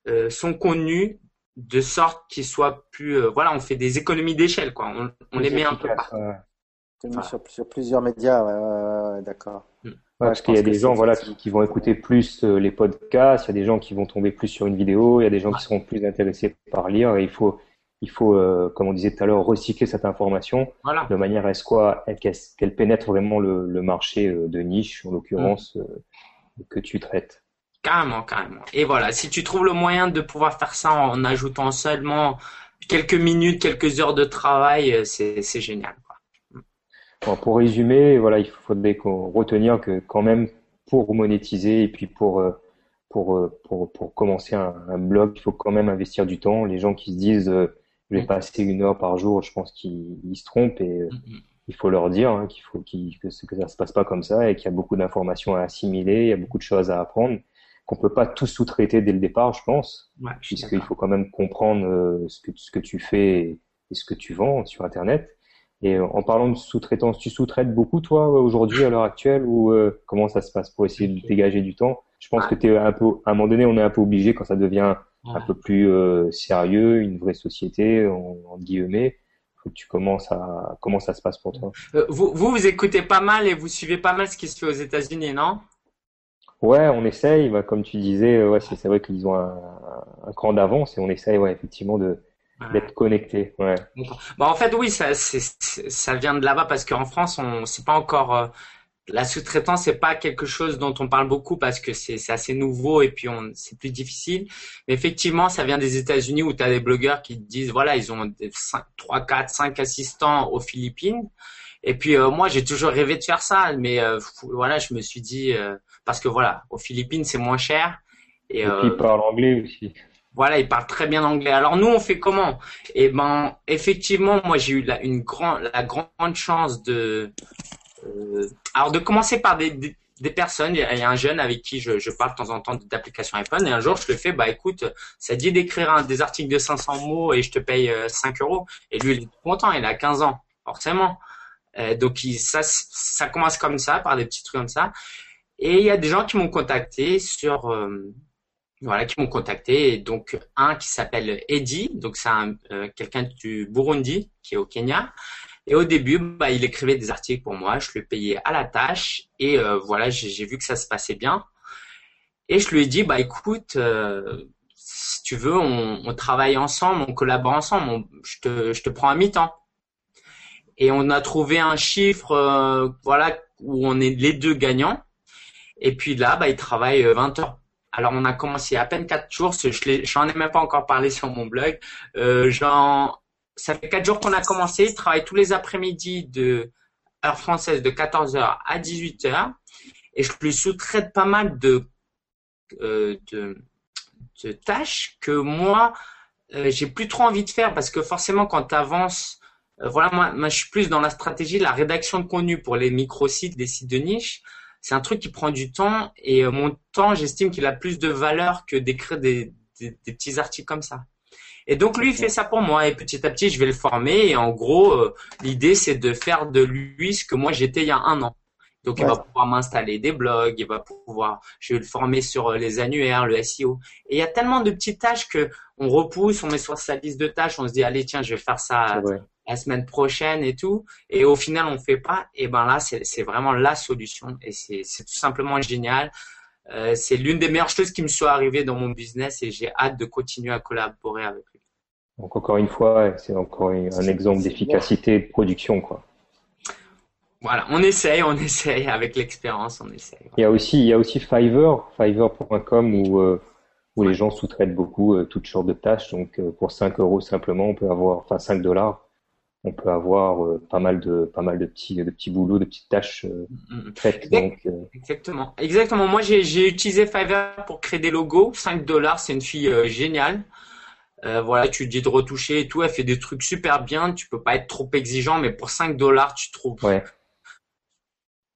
euh, son contenu de sorte qu'il soit plus euh, voilà on fait des économies d'échelle quoi. On, les met un peu
sur, plusieurs médias ouais, d'accord.
Mm. parce qu'il y a des gens voilà qui, vont écouter plus euh, les podcasts il y a des gens qui vont tomber plus sur une vidéo il y a des gens qui seront plus intéressés par lire et il faut il faut comme on disait tout à l'heure recycler cette information de manière à ce qu'elle pénètre vraiment le, marché de niche en l'occurrence mm. que tu traites
Carrément, carrément. Et voilà, si tu trouves le moyen de pouvoir faire ça en ajoutant seulement quelques minutes, quelques heures de travail, euh, c'est génial.
Bon, pour résumer, voilà, il faudrait qu'on retenir que quand même pour monétiser et puis pour euh, pour euh, pour, pour commencer un, blog, il faut quand même investir du temps. Les gens qui se disent je vais mm. passer une heure par jour, je pense qu'ils se trompent et mm-hmm. il faut leur dire hein, qu'il faut qu que, que ça se passe pas comme ça et qu'il y a beaucoup d'informations à assimiler, il y a beaucoup de choses à apprendre qu'on peut pas tout sous-traiter dès le départ, je pense, ouais, puisqu'il faut quand même comprendre euh, ce que ce que tu fais et, ce que tu vends sur Internet. Et euh, en parlant de sous-traitance, tu sous-traites beaucoup toi aujourd'hui à l'heure actuelle ou euh, comment ça se passe pour essayer de dégager du temps? Je pense que tu es un peu à un moment donné, on est un peu obligé quand ça devient un peu plus sérieux, une vraie société en, en guillemets. Faut que tu commences à comment ça se passe pour toi
vous, vous vous écoutez pas mal et vous suivez pas mal ce qui se fait aux États-Unis, non?
Ouais, on essaye. Bah, comme tu disais, euh, ouais, c'est vrai qu'ils ont un, un cran d'avance et on essaye, ouais, effectivement, de d'être connecté. Ouais.
Bah, en fait, oui, ça, c'est, ça vient de là-bas parce qu'en France, on, c'est pas encore euh, la sous-traitance, c'est pas quelque chose dont on parle beaucoup parce que c'est, assez nouveau et puis c'est plus difficile. Mais effectivement, ça vient des États-Unis où tu as des blogueurs qui disent, voilà, ils ont 5, 3, 4, 5 assistants aux Philippines. Et puis euh, moi, j'ai toujours rêvé de faire ça, mais voilà, je me suis dit parce que voilà, aux Philippines c'est moins cher.
Et, puis ils euh, parlent anglais aussi.
Voilà, ils parlent très bien anglais. Alors nous, on fait comment? Eh ben, effectivement, moi j'ai eu la, une grande, la grande chance de, euh, alors de commencer par des, personnes. Il y a un jeune avec qui je, parle de temps en temps d'application iPhone et un jour je le fais, bah écoute, ça dit d'écrire des articles de 500 mots et je te paye 5 euh, euros. Et lui, il est content, il a 15 ans, forcément. donc il, ça, commence comme ça, par des petits trucs comme ça. Et il y a des gens qui m'ont contacté sur, euh, voilà, qui m'ont contacté. Donc un qui s'appelle Eddie, donc c'est euh, quelqu'un du Burundi qui est au Kenya. Et au début, bah, il écrivait des articles pour moi, je le payais à la tâche et euh, voilà, j'ai vu que ça se passait bien. Et je lui ai dit, bah écoute, si tu veux, on, travaille ensemble, on collabore ensemble, je, te, je te prends à mi-temps. Et on a trouvé un chiffre, voilà, où on est les deux gagnants. Et puis là, bah, il travaille 20 euh, heures. Alors on a commencé à peine 4 jours, je j'en ai même pas encore parlé sur mon blog. Euh, ça fait 4 jours qu'on a commencé, il travaille tous les après-midi de heure française de 14h à 18h et je lui sous-traite pas mal de, euh, tâches que moi euh, j'ai plus trop envie de faire parce que forcément quand tu avances euh, voilà moi, je suis plus dans la stratégie la rédaction de contenu pour les micro-sites, des sites de niche. C'est un truc qui prend du temps et mon temps, j'estime qu'il a plus de valeur que d'écrire des, petits articles comme ça. Et donc lui, il fait ça pour moi et petit à petit, je vais le former et en gros, euh, l'idée c'est de faire de lui ce que moi j'étais il y a un an. Donc, il va pouvoir m'installer des blogs, il va pouvoir, je vais le former sur les annuaires, le SEO. Et il y a tellement de petites tâches que on repousse, on met sur sa liste de tâches, on se dit, allez, tiens, je vais faire ça la semaine prochaine et tout. Et au final, on fait pas. Et ben là, c'est vraiment la solution. Et c'est tout simplement génial. Euh, c'est l'une des meilleures choses qui me soit arrivées dans mon business et j'ai hâte de continuer à collaborer avec.
Donc encore une fois, c'est encore un exemple d'efficacité de production, quoi.
Voilà, on essaye, on essaye avec l'expérience, on essaye.
Il y a aussi, il y a aussi Fiverr, Fiverr.com où euh, où les gens sous-traitent beaucoup euh, toutes sortes de tâches. Donc pour 5 euros simplement, on peut avoir, enfin 5 dollars, on peut avoir euh, pas mal de pas mal de petits de petits boulots, de petites tâches euh, faites. Donc,
euh, Exactement, exactement. Moi, j'ai utilisé Fiverr pour créer des logos. 5 dollars, c'est une fille géniale. Voilà, tu dis de retoucher et tout. Elle fait des trucs super bien. Tu peux pas être trop exigeant, mais pour 5 dollars, tu trouves. Ouais.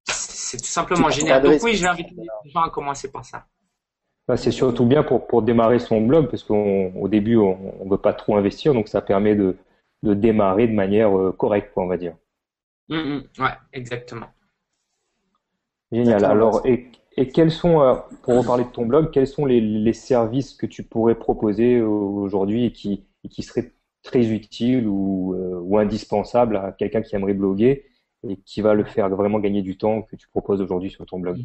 C'est tout simplement génial. Donc oui, j'ai invité les gens à commencer par ça.
Bah, c'est surtout bien pour, pour démarrer son blog parce qu'au début, on ne veut pas trop investir, donc ça permet de, de démarrer de manière euh, correcte, on va dire.
Oui, mm, mm. ouais, exactement.
Génial. Alors, et, et, quels sont, euh, pour reparler de ton blog, quels sont les, services que tu pourrais proposer aujourd'hui et qui, seraient très utiles ou, euh, ou indispensables à quelqu'un qui aimerait bloguer et qui va le faire vraiment gagner du temps que tu proposes aujourd'hui sur ton blog?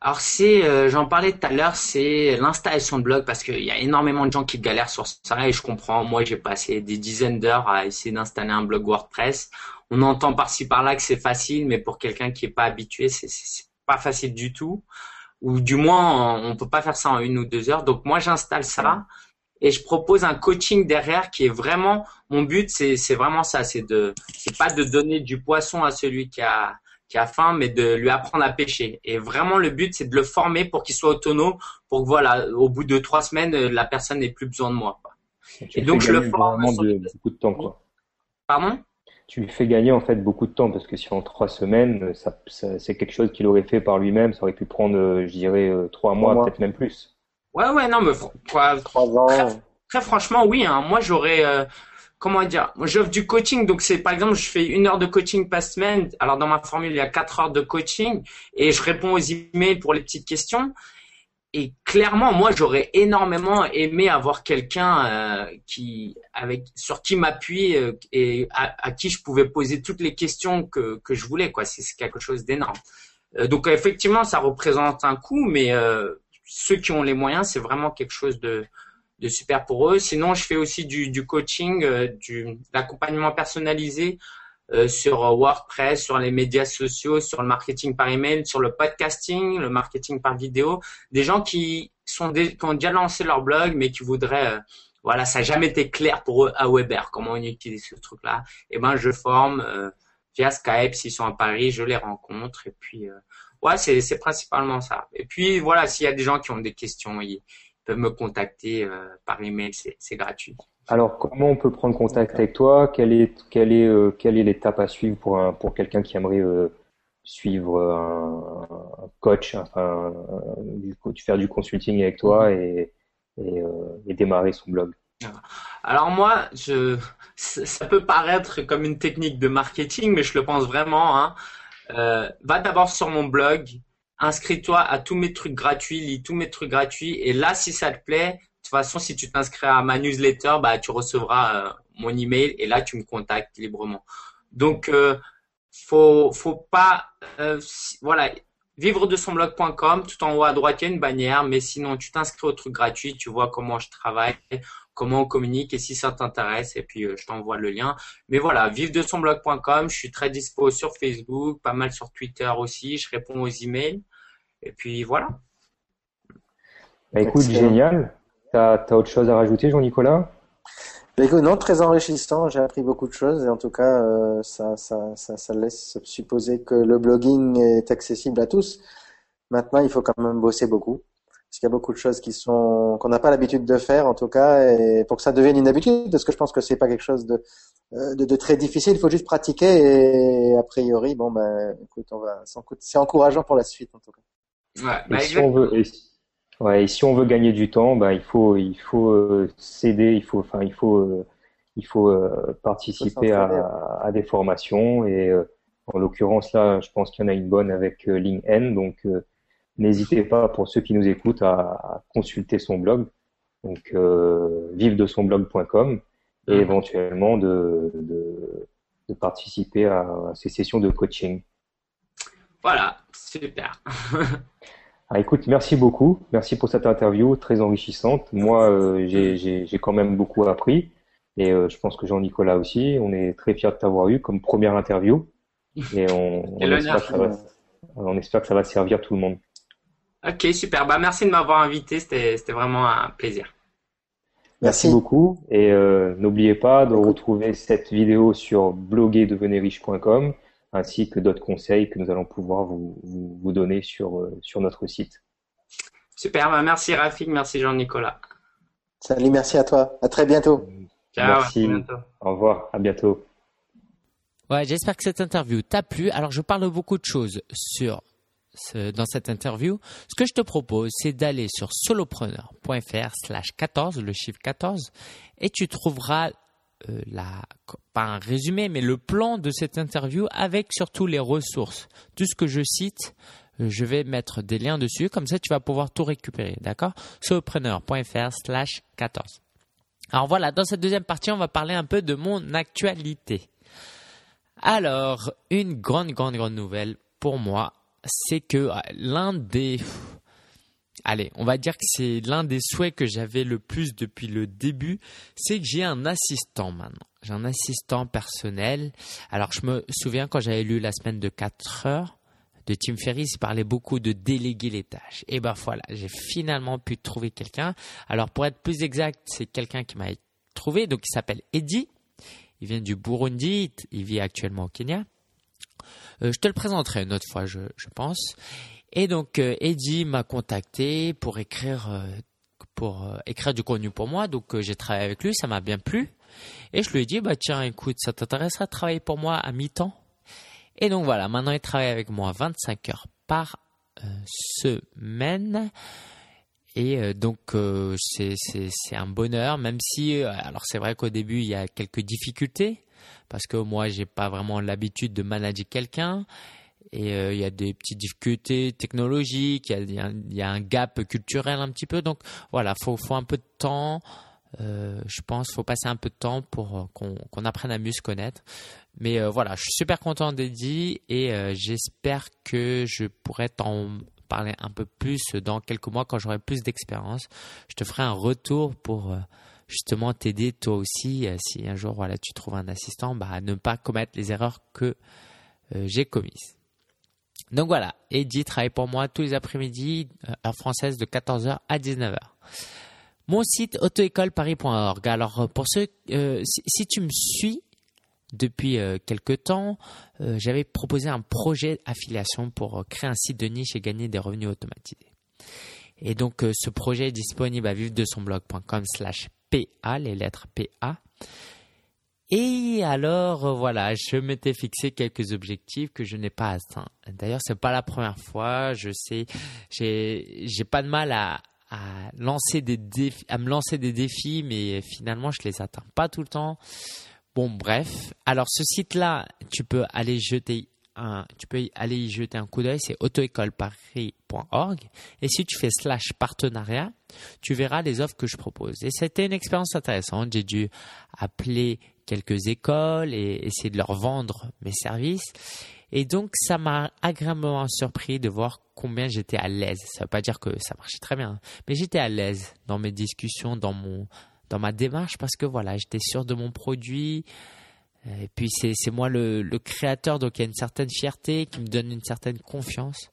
Alors c'est, euh, j'en parlais tout à l'heure, c'est l'installation de blog parce qu'il y a énormément de gens qui galèrent sur ça et je comprends. Moi, j'ai passé des dizaines d'heures à essayer d'installer un blog WordPress. On entend par-ci par-là que c'est facile, mais pour quelqu'un qui est pas habitué, c'est pas facile du tout. Ou du moins, on peut pas faire ça en une ou deux heures. Donc moi, j'installe ça et je propose un coaching derrière qui est vraiment mon but. C'est, c'est vraiment ça. C'est de, c'est pas de donner du poisson à celui qui a qui a faim, mais de lui apprendre à pêcher. Et vraiment, le but, c'est de le former pour qu'il soit autonome, pour que voilà, au bout de trois semaines, la personne n'ait plus besoin de moi.
Et donc, je le forme. De, beaucoup de temps, quoi.
Pardon?
Tu lui fais gagner en fait beaucoup de temps parce que si en trois semaines, ça, c'est quelque chose qu'il aurait fait par lui-même, ça aurait pu prendre, je dirais, euh, trois mois, peut-être même plus.
Ouais, ouais, non, mais quoi, trois ans. Très, franchement, oui. Hein, moi, j'aurais. Euh, comment dire, j'offre du coaching, donc c'est par exemple, je fais une heure de coaching par semaine. Alors dans ma formule, il y a quatre heures de coaching et je réponds aux emails pour les petites questions. Et clairement, moi, j'aurais énormément aimé avoir quelqu'un euh, qui, avec, sur qui m'appuyer euh, et à, qui je pouvais poser toutes les questions que, que je voulais. Quoi, c'est quelque chose d'énorme. Euh, donc effectivement, ça représente un coût, mais ceux qui ont les moyens, c'est vraiment quelque chose de, de super pour eux. Sinon, je fais aussi du, du coaching, euh, du l'accompagnement personnalisé euh, sur WordPress, sur les médias sociaux, sur le marketing par email, sur le podcasting, le marketing par vidéo. Des gens qui sont qui ont déjà lancé leur blog, mais qui voudraient euh, voilà, ça n'a jamais été clair pour eux à Weber comment on utilise ce truc-là. Et eh ben, je forme via Skype s'ils sont à Paris, je les rencontre et puis ouais, c'est principalement ça. Et puis voilà, s'il y a des gens qui ont des questions, peuvent me contacter euh, par email, c'est gratuit.
Alors, comment on peut prendre contact avec toi? Quelle est, quelle est, euh, quelle est l'étape à suivre pour, un, pour quelqu'un qui aimerait euh, suivre un, coach, enfin, du, faire du consulting avec toi mhm. et, et, démarrer son blog?
Alors moi, je, ça peut paraître comme une technique de marketing, mais je le pense vraiment. Hein. va d'abord sur mon blog, inscris-toi à tous mes trucs gratuits, lis tous mes trucs gratuits. Et là, si ça te plaît, toute façon, si tu t'inscris à ma newsletter, bah, tu recevras euh, mon email et là, tu me contactes librement. Donc, euh, faut, faut pas, euh, voilà, vivre de son blog.com, tout en haut à droite, il y a une bannière, mais sinon, tu t'inscris au truc gratuit, tu vois comment je travaille, comment on communique et si ça t'intéresse, et puis euh, je t'envoie le lien. Mais voilà, vive de son blog.com, je suis très dispo sur Facebook, pas mal sur Twitter aussi, je réponds aux emails, et puis voilà.
Bah, écoute, génial. Tu as, autre chose à rajouter, Jean-Nicolas?
Bah, non, très enrichissant. J'ai appris beaucoup de choses et en tout cas, euh, ça, ça, ça, ça, laisse supposer que le blogging est accessible à tous. Maintenant, il faut quand même bosser beaucoup parce qu'il y a beaucoup de choses qui sont qu'on n'a pas l'habitude de faire en tout cas et pour que ça devienne une habitude parce que je pense que c'est pas quelque chose de, euh, de, de très difficile il faut juste pratiquer et a priori bon ben écoute on va c'est encourageant pour la suite en tout cas
ouais, et, bah, si on veut, et, ouais, et si on veut gagner du temps ben il faut il faut euh, s'aider il faut enfin il faut euh, il faut participer à, à, des formations et En l'occurrence, là, je pense qu'il y en a une bonne avec LinkedIn. Donc, n'hésitez pas, pour ceux qui nous écoutent, à, consulter son blog. Donc, vive de son blog.com et mhm. éventuellement de, de, participer à, ces sessions de coaching.
Voilà, super.
ah, écoute, merci beaucoup. Merci pour cette interview très enrichissante. Moi, euh, j'ai quand même beaucoup appris et euh, je pense que Jean-Nicolas aussi. On est très fiers de t'avoir eu comme première interview et on, espère que ça va, on espère que ça va servir tout le monde.
Ok, super. Bah, merci de m'avoir invité. C'était vraiment un plaisir.
Merci, beaucoup. Et euh, n'oubliez pas de retrouver cette vidéo sur bloguerdevenezriche.com ainsi que d'autres conseils que nous allons pouvoir vous, vous, donner sur, euh, sur notre site.
Super, bah, merci Rafik, merci Jean-Nicolas.
Salut, merci à toi. À très bientôt.
Ciao,
merci.
à bientôt.
Au revoir, à bientôt.
Ouais, j'espère que cette interview t'a plu. Alors, je parle beaucoup de choses sur dans cette interview, ce que je te propose, c'est d'aller sur solopreneur.fr slash 14, le chiffre 14, et tu trouveras euh, pas un résumé, mais le plan de cette interview avec surtout les ressources. Tout ce que je cite, euh, je vais mettre des liens dessus, comme ça tu vas pouvoir tout récupérer, d'accord? Solopreneur.fr slash 14. Alors voilà, dans cette deuxième partie, on va parler un peu de mon actualité. Alors, une grande, grande, grande nouvelle pour moi, c'est que euh, l'un des... Allez, on va dire que c'est l'un des souhaits que j'avais le plus depuis le début, c'est que j'ai un assistant maintenant. J'ai un assistant personnel. Alors je me souviens quand j'avais lu la semaine de 4 heures de Tim Ferriss, il parlait beaucoup de déléguer les tâches. Et ben voilà, j'ai finalement pu trouver quelqu'un. Alors pour être plus exact, c'est quelqu'un qui m'a trouvé, donc il s'appelle Eddie. Il vient du Burundi, il vit actuellement au Kenya. Euh, je te le présenterai une autre fois, je, pense. Et donc, euh, Eddie m'a contacté pour écrire, euh, pour écrire du contenu pour moi. Donc, j'ai travaillé avec lui, ça m'a bien plu. Et je lui ai dit, bah tiens, écoute, ça t'intéresserait de travailler pour moi à mi-temps? Et donc voilà, maintenant il travaille avec moi 25 heures par semaine. Et donc c'est un bonheur, même si alors c'est vrai qu'au début il y a quelques difficultés parce que moi j'ai pas vraiment l'habitude de manager quelqu'un et euh, il y a des petites difficultés technologiques, il y, a un gap culturel un petit peu, donc voilà, faut faut un peu de temps. Euh, je pense faut passer un peu de temps pour euh, qu'on apprenne à mieux se connaître. Mais voilà, je suis super content d'Eddie et j'espère que je pourrai t'en parler un peu plus dans quelques mois quand j'aurai plus d'expérience. Je te ferai un retour pour justement t'aider toi aussi si un jour voilà tu trouves un assistant bah, à ne pas commettre les erreurs que j'ai commises. Donc voilà, Eddie travaille pour moi tous les après-midi euh, à française de 14h à 19h. Mon site autoécoleparis.org. Alors pour ceux si, tu me suis depuis quelques temps, j'avais proposé un projet d'affiliation pour créer un site de niche et gagner des revenus automatisés. Et donc ce projet est disponible à vivre de son blog.com slash PA, les lettres PA. Et alors, euh, voilà, je m'étais fixé quelques objectifs que je n'ai pas atteints. D'ailleurs, c'est pas la première fois. Je sais, j'ai, j'ai pas de mal à, à lancer des défis, à me lancer des défis, mais finalement, je les atteins pas tout le temps. Bon, bref. Alors, ce site-là, tu peux aller jeter tu peux aller y jeter un coup d'œil, c'est autoécoleparis.org. Et si tu fais slash partenariat, tu verras les offres que je propose. Et c'était une expérience intéressante. J'ai dû appeler quelques écoles et essayer de leur vendre mes services. Et donc, ça m'a agréablement surpris de voir combien j'étais à l'aise. Ça ne veut pas dire que ça marchait très bien, mais j'étais à l'aise dans mes discussions, dans mon, dans ma démarche parce que voilà, j'étais sûr de mon produit, et puis c'est moi le, le, créateur, donc il y a une certaine fierté qui me donne une certaine confiance.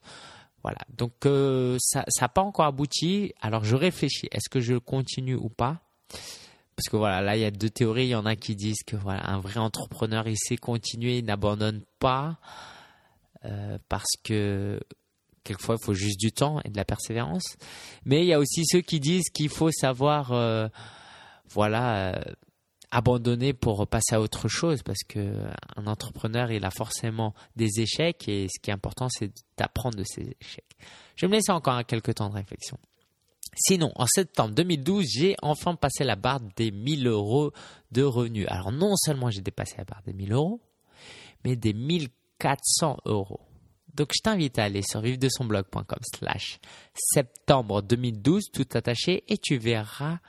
Voilà, donc euh, ça n'a pas encore abouti. Alors je réfléchis, est-ce que je continue ou pas? Parce que voilà, là il y a deux théories. Il y en a qui disent que voilà, un vrai entrepreneur, il sait continuer, il n'abandonne pas euh, parce que quelquefois il faut juste du temps et de la persévérance. Mais il y a aussi ceux qui disent qu'il faut savoir, euh, voilà abandonner pour passer à autre chose parce que un entrepreneur il a forcément des échecs et ce qui est important c'est d'apprendre de ces échecs. Je vais me laisser encore quelques temps de réflexion. Sinon, en septembre 2012, j'ai enfin passé la barre des 1000 euros de revenus. Alors non seulement j'ai dépassé la barre des 1000 euros, mais des 1000 400 euros. Donc je t'invite à aller sur vivre-de-son-blog.com slash septembre 2012 tout attaché et tu verras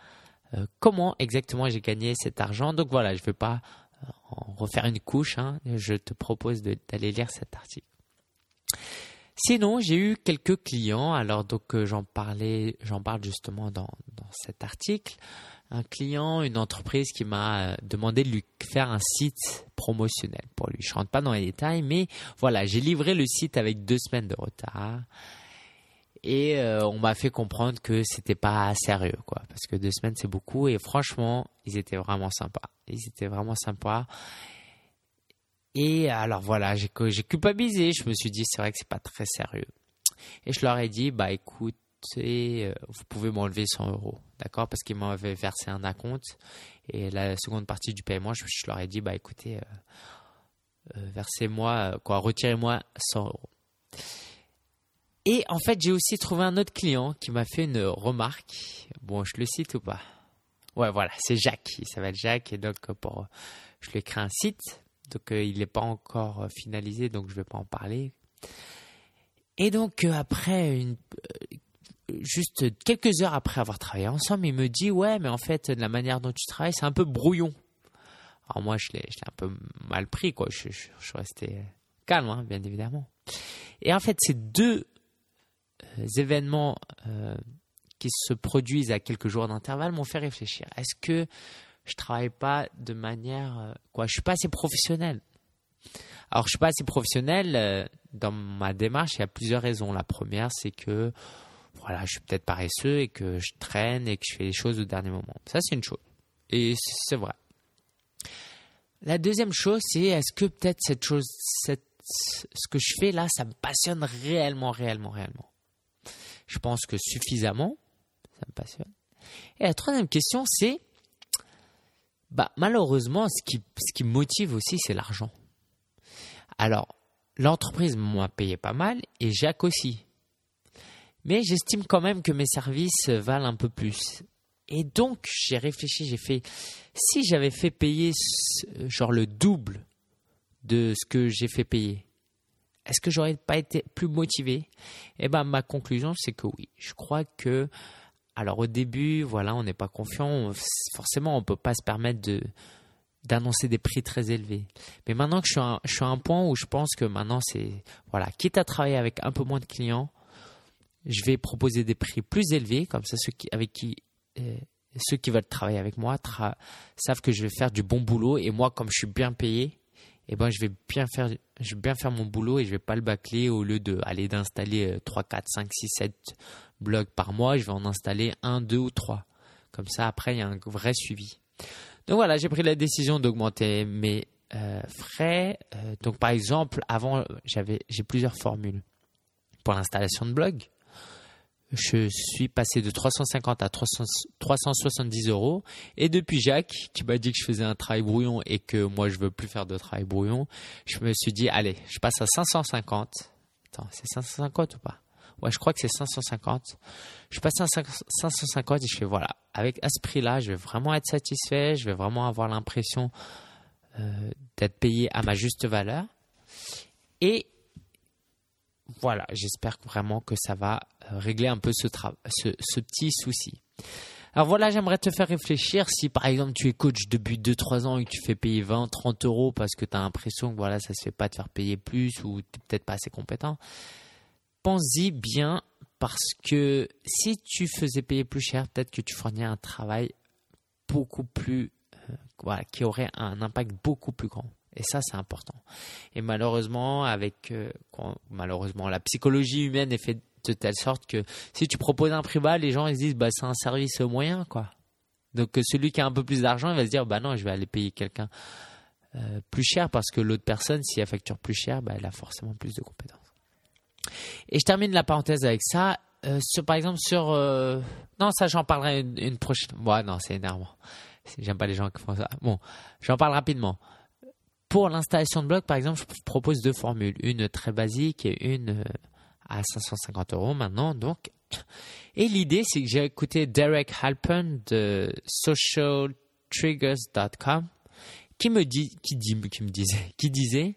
euh, comment exactement j'ai gagné cet argent. Donc voilà, je ne vais pas euh, en refaire une couche, hein. je te propose d'aller lire cet article. Sinon, j'ai eu quelques clients. Alors donc euh, j'en parlais, j'en parle justement dans, dans cet article un client, une entreprise qui m'a euh, demandé de lui faire un site promotionnel pour lui. Je rentre pas dans les détails, mais voilà, j'ai livré le site avec deux semaines de retard. Et euh, on m'a fait comprendre que c'était pas sérieux, quoi. Parce que deux semaines, c'est beaucoup. Et franchement, ils étaient vraiment sympas. Ils étaient vraiment sympas. Et alors voilà, j'ai culpabilisé. Je me suis dit, c'est vrai que c'est pas très sérieux. Et je leur ai dit, bah écoute, euh, vous pouvez m'enlever 100 euros, d'accord? Parce qu'ils m'avaient versé un acompte et la seconde partie du paiement, je, leur ai dit, bah écoutez, euh, euh, versez-moi, quoi, retirez-moi 100 euros. Et en fait, j'ai aussi trouvé un autre client qui m'a fait une remarque. Bon, je le cite ou pas? Ouais, voilà, c'est Jacques. Il s'appelle Jacques et donc pour, je lui ai créé un site. Donc il n'est pas encore finalisé, donc je ne vais pas en parler. Et donc après une, juste quelques heures après avoir travaillé ensemble, il me dit ouais, mais en fait, la manière dont tu travailles, c'est un peu brouillon. Alors moi, je l'ai, un peu mal pris, quoi. Je, suis resté calme, hein, bien évidemment. Et en fait, ces deux euh, événements euh, qui se produisent à quelques jours d'intervalle m'ont fait réfléchir. Est-ce que je travaille pas de manière, euh, quoi Je suis pas assez professionnel. Alors, je suis pas assez professionnel dans ma démarche. Il y a plusieurs raisons. La première, c'est que voilà, je suis peut-être paresseux et que je traîne et que je fais les choses au dernier moment. Ça, c'est une chose. Et c'est vrai. La deuxième chose, c'est est-ce que peut-être cette chose, cette, ce que je fais là, ça me passionne réellement, réellement, réellement? Je pense que suffisamment, ça me passionne. Et la troisième question, c'est, bah, malheureusement, ce qui, ce motive aussi, c'est l'argent. Alors, l'entreprise m'a payé pas mal et Jacques aussi. Mais j'estime quand même que mes services valent un peu plus. Et donc, j'ai réfléchi, j'ai fait, si j'avais fait payer genre le double de ce que j'ai fait payer, est-ce que j'aurais pas été plus motivé? Eh ben, ma conclusion, c'est que oui. Je crois que, alors au début, voilà, on n'est pas confiant, forcément, on peut pas se permettre de d'annoncer des prix très élevés. Mais maintenant que je suis, je suis à un point où je pense que maintenant c'est, voilà, quitte à travailler avec un peu moins de clients, je vais proposer des prix plus élevés, comme ça ceux qui, avec qui, euh, ceux qui veulent travailler avec moi savent que je vais faire du bon boulot. Et moi, comme je suis bien payé, eh ben, je vais bien faire, je vais bien faire mon boulot et je vais pas le bâcler au lieu de aller d'installer 3, 4, 5, 6, 7 blogs par mois, je vais en installer un, deux ou trois. Comme ça, après, il y a un vrai suivi. Donc voilà, j'ai pris la décision d'augmenter mes euh, frais. Euh, donc par exemple, avant, j'avais, j'ai plusieurs formules pour l'installation de blog je suis passé de 350 à 370 euros. Et depuis Jacques, qui m'a dit que je faisais un travail brouillon et que moi je veux plus faire de travail brouillon, je me suis dit, allez, je passe à 550. Attends, c'est 550 ou pas? Ouais, je crois que c'est 550. Je passe à 550 et je fais, voilà, avec à ce prix-là, je vais vraiment être satisfait, je vais vraiment avoir l'impression euh, d'être payé à ma juste valeur. Et voilà, j'espère vraiment que ça va euh, régler un peu ce, ce, petit souci. Alors voilà, j'aimerais te faire réfléchir si par exemple tu es coach depuis 2-3 ans et que tu fais payer 20, 30 euros parce que tu as l'impression que voilà, ça se fait pas de faire payer plus ou tu n'es peut-être pas assez compétent. Pense-y bien parce que si tu faisais payer plus cher, peut-être que tu fournirais un travail beaucoup plus, euh, voilà, qui aurait un impact beaucoup plus grand. Et ça, c'est important. Et malheureusement, avec euh, malheureusement, la psychologie humaine est faite de telle sorte que si tu proposes un prix bas, les gens ils se disent bah c'est un service moyen quoi. Donc euh, celui qui a un peu plus d'argent, il va se dire bah non, je vais aller payer quelqu'un plus cher parce que l'autre personne, si elle facture plus cher, bah, elle a forcément plus de compétences. Et je termine la parenthèse avec ça. sur, par exemple sur non ça j'en parlerai une, prochaine. Ouais non c'est énervant. J'aime pas les gens qui font ça. Bon, j'en parle rapidement. Pour l'installation de blog, par exemple, je propose deux formules. Une très basique et une euh, à 550 euros maintenant. Donc, et l'idée, c'est que j'ai écouté Derek Halpern de socialtriggers.com qui me dit, qui disait, qui disait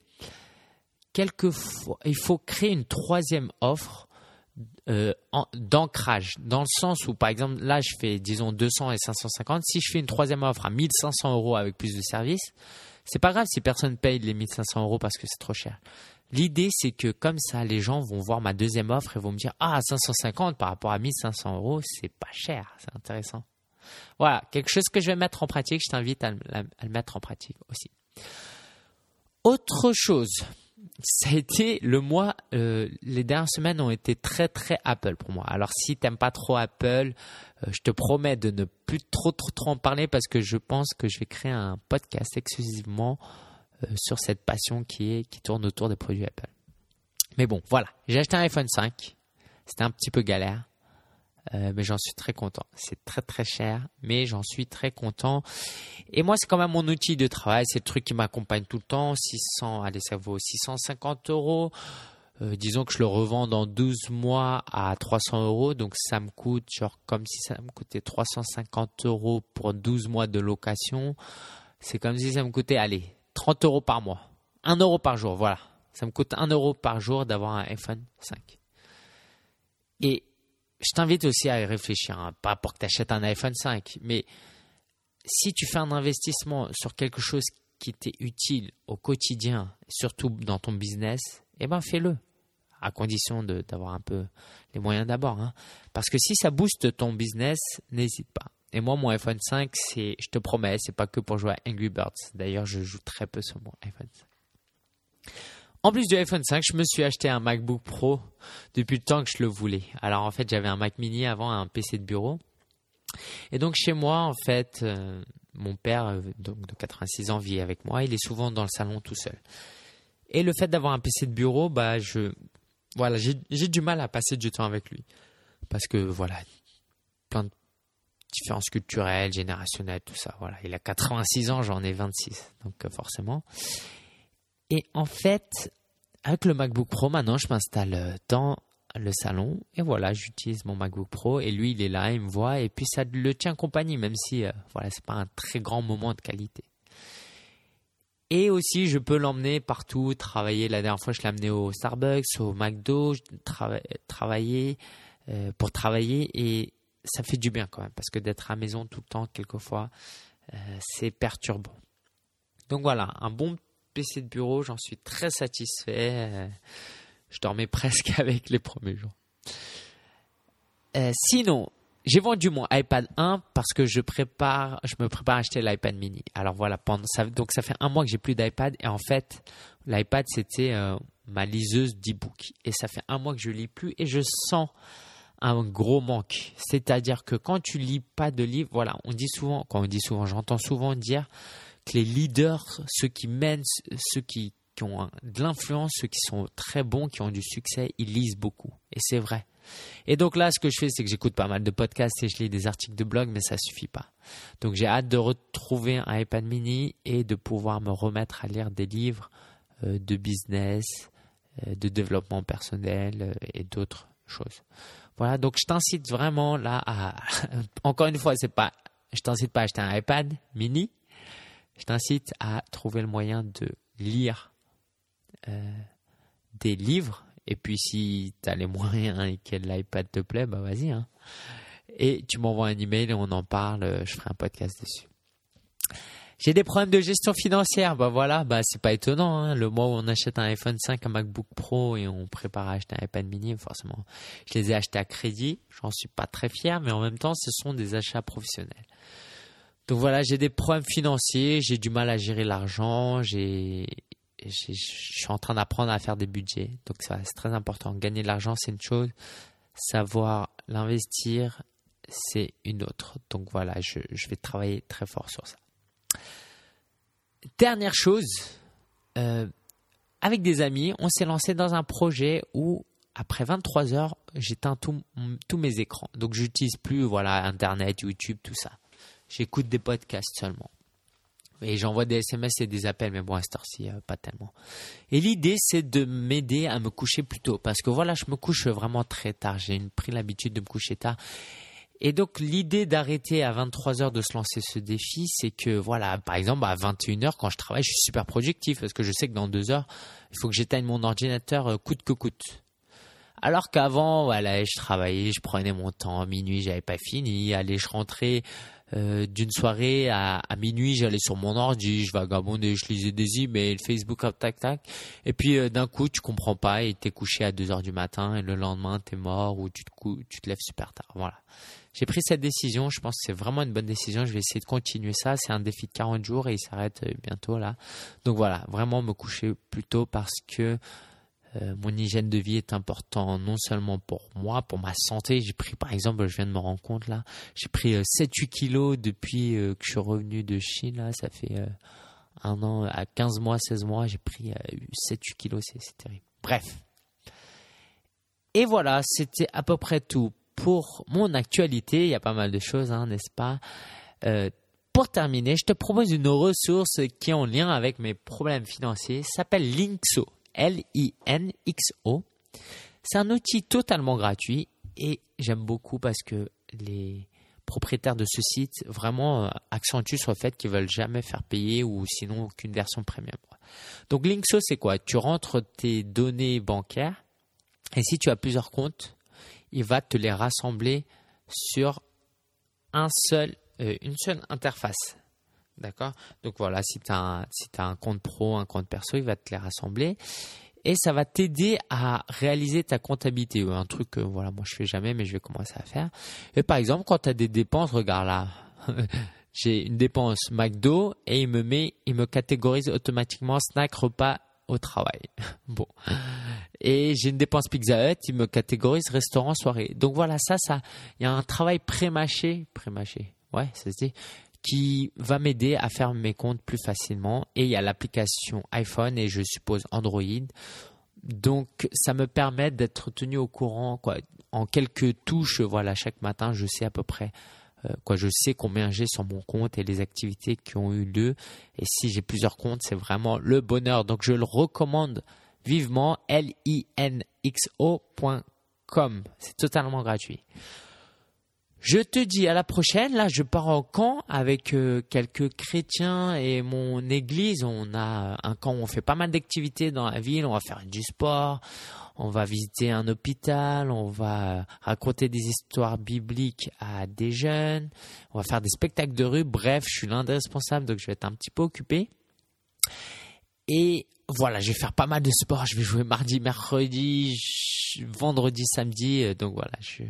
quelquefois, il faut créer une troisième offre euh, d'ancrage, dans le sens où, par exemple, là, je fais, disons, 200 et 550. Si je fais une troisième offre à 1500 euros avec plus de services, c'est pas grave si personne paye les 1500 euros parce que c'est trop cher. L'idée, c'est que comme ça, les gens vont voir ma deuxième offre et vont me dire Ah, 550 par rapport à 1500 euros, c'est pas cher, c'est intéressant. Voilà, quelque chose que je vais mettre en pratique, je t'invite à, le mettre en pratique aussi. Autre chose, ça a été le mois, euh, les dernières semaines ont été très très Apple pour moi. Alors si t'aimes pas trop Apple, euh, je te promets de ne plus trop trop trop en parler parce que je pense que je vais créer un podcast exclusivement euh, sur cette passion qui est qui tourne autour des produits Apple. Mais bon, voilà, j'ai acheté un iPhone 5. C'était un petit peu galère. Euh, mais j'en suis très content. C'est très très cher, mais j'en suis très content. Et moi, c'est quand même mon outil de travail. C'est le truc qui m'accompagne tout le temps. 600, allez, ça vaut 650 euros. Euh, disons que je le revends dans 12 mois à 300 euros. Donc ça me coûte genre comme si ça me coûtait 350 euros pour 12 mois de location. C'est comme si ça me coûtait, allez, 30 euros par mois. 1 euro par jour, voilà. Ça me coûte 1 euro par jour d'avoir un iPhone 5. Et je t'invite aussi à y réfléchir, hein. pas pour que tu achètes un iPhone 5, mais si tu fais un investissement sur quelque chose qui t'est utile au quotidien, surtout dans ton business, eh ben fais-le, à condition d'avoir un peu les moyens d'abord. Hein. Parce que si ça booste ton business, n'hésite pas. Et moi, mon iPhone 5, c'est, je te promets, c'est pas que pour jouer à Angry Birds. D'ailleurs, je joue très peu sur mon iPhone 5. En plus du iPhone 5, je me suis acheté un MacBook Pro depuis le temps que je le voulais. Alors en fait, j'avais un Mac Mini avant, un PC de bureau. Et donc chez moi, en fait, euh, mon père, euh, donc de 86 ans, vit avec moi. Il est souvent dans le salon tout seul. Et le fait d'avoir un PC de bureau, bah je, voilà, j'ai du mal à passer du temps avec lui parce que voilà, plein de différences culturelles, générationnelles, tout ça. Voilà, il a 86 ans, j'en ai 26, donc euh, forcément. Et en fait, avec le MacBook Pro, maintenant, je m'installe euh, dans le salon et voilà, j'utilise mon MacBook Pro et lui, il est là, il me voit et puis ça le tient compagnie, même si euh, voilà, c'est pas un très grand moment de qualité. Et aussi, je peux l'emmener partout, travailler. La dernière fois, je l'ai amené au Starbucks, au McDo, travailler euh, pour travailler et ça fait du bien quand même parce que d'être à maison tout le temps, quelquefois, c'est perturbant. Donc voilà, un bon PC de bureau, j'en suis très satisfait. Je dormais presque avec les premiers jours. Euh, sinon, j'ai vendu mon iPad 1 parce que je prépare, je me prépare à acheter l'iPad mini. Alors voilà, pendant ça, donc ça fait un mois que j'ai plus d'iPad et en fait, l'iPad c'était euh, ma liseuse d'e-book et ça fait un mois que je lis plus et je sens un gros manque. C'est-à-dire que quand tu lis pas de livres, voilà, on dit souvent, quand on dit souvent, j'entends souvent dire les leaders, ceux qui mènent, ceux qui, ont de l'influence, ceux qui sont très bons, qui ont du succès, ils lisent beaucoup. Et c'est vrai. Et donc là, ce que je fais, c'est que j'écoute pas mal de podcasts et je lis des articles de blog, mais ça suffit pas. Donc j'ai hâte de retrouver un iPad mini et de pouvoir me remettre à lire des livres euh, de business, euh, de développement personnel euh, et d'autres choses. Voilà, donc je t'incite vraiment là à, encore une fois, c'est pas, je t'incite pas à acheter un iPad mini, je t'incite à trouver le moyen de lire euh, des livres. Et puis si tu as les moyens et que l'iPad te plaît, bah vas-y. Hein. Et tu m'envoies un email et on en parle. Je ferai un podcast dessus. J'ai des problèmes de gestion financière. Bah voilà, bah c'est pas étonnant. Hein. Le mois où on achète un iPhone 5, un MacBook Pro et on prépare à acheter un iPad mini, forcément, je les ai achetés à crédit. J'en suis pas très fier, mais en même temps, ce sont des achats professionnels. Donc voilà, j'ai des problèmes financiers, j'ai du mal à gérer l'argent, j'ai, je suis en train d'apprendre à faire des budgets. Donc c'est très important. Gagner de l'argent, c'est une chose. Savoir l'investir, c'est une autre. Donc voilà, je, vais travailler très fort sur ça. Dernière chose, euh, avec des amis, on s'est lancé dans un projet où après 23 heures, j'éteins tous mes écrans. Donc j'utilise plus voilà Internet, YouTube, tout ça j'écoute des podcasts seulement. Et j'envoie des SMS et des appels, mais bon, à cette heure-ci, euh, pas tellement. Et l'idée, c'est de m'aider à me coucher plus tôt. Parce que voilà, je me couche vraiment très tard. J'ai pris l'habitude de me coucher tard. Et donc l'idée d'arrêter à 23 heures de se lancer ce défi, c'est que voilà, par exemple à 21 heures quand je travaille, je suis super productif parce que je sais que dans deux heures, il faut que j'éteigne mon ordinateur euh, coûte que coûte. Alors qu'avant, voilà, je travaillais, je prenais mon temps, à minuit, j'avais pas fini, allez, je rentrais euh, d'une soirée à, minuit, j'allais sur mon ordi, je vagabondais, je lisais des emails, Facebook, tac, tac. Et puis euh, d'un coup, tu comprends pas et t'es couché à 2 heures du matin et le lendemain, t'es mort ou tu te, tu te lèves super tard. Voilà. J'ai pris cette décision, je pense que c'est vraiment une bonne décision. Je vais essayer de continuer ça. C'est un défi de 40 jours et il s'arrête euh, bientôt là. Donc voilà, vraiment me coucher plus tôt parce que euh, mon hygiène de vie est important non seulement pour moi, pour ma santé. J'ai pris, par exemple, je viens de me rendre compte là, j'ai pris 7-8 euh, kilos depuis que je suis revenu de Chine. Là, ça fait un an, à 15 mois, 16 mois, j'ai pris 7-8 kilos. C'est terrible. Bref. Et voilà, c'était à peu près tout pour mon actualité. Il y a pas mal de choses, hein, n'est-ce pas? Euh, Pour terminer, je te propose une ressource qui est en lien avec mes problèmes financiers. S'appelle Linkso. L-I-N-X-O. C'est un outil totalement gratuit et j'aime beaucoup parce que les propriétaires de ce site vraiment euh, accentuent sur le fait qu'ils veulent jamais faire payer ou sinon aucune version premium. Donc Linkso, c'est quoi? Tu rentres tes données bancaires et si tu as plusieurs comptes, il va te les rassembler sur un seul, euh, une seule interface. D'accord? Donc voilà, si tu as, as, un compte pro, un compte perso, il va te les rassembler. Et ça va t'aider à réaliser ta comptabilité. Un truc que voilà, moi je fais jamais, mais je vais commencer à faire. Et par exemple, quand tu as des dépenses, regarde là. J'ai une dépense McDo et il me met, il me catégorise automatiquement snack, repas au travail. bon. Et j'ai une dépense Pizza Hut, il me catégorise restaurant, soirée. Donc voilà, ça, ça, il y a un travail pré-mâché, pré-mâché, ouais, ça se dit, qui va m'aider à faire mes comptes plus facilement. Et il y a l'application iPhone et je suppose Android. Donc ça me permet d'être tenu au courant. En quelques touches, voilà, chaque matin, je sais à peu près euh, quoi, je sais combien j'ai sur mon compte et les activités qui ont eu lieu. Et si j'ai plusieurs comptes, c'est vraiment le bonheur. Donc je le recommande vivement. linxo.com. C'est totalement gratuit. Je te dis à la prochaine. Là, je pars en camp avec euh, quelques chrétiens et mon église. On a un camp où on fait pas mal d'activités dans la ville. On va faire du sport, on va visiter un hôpital, on va raconter des histoires bibliques à des jeunes, on va faire des spectacles de rue. Bref, je suis l'un des responsables, donc je vais être un petit peu occupé. Et voilà, je vais faire pas mal de sport. Je vais jouer mardi, mercredi, vendredi, samedi. Donc voilà, je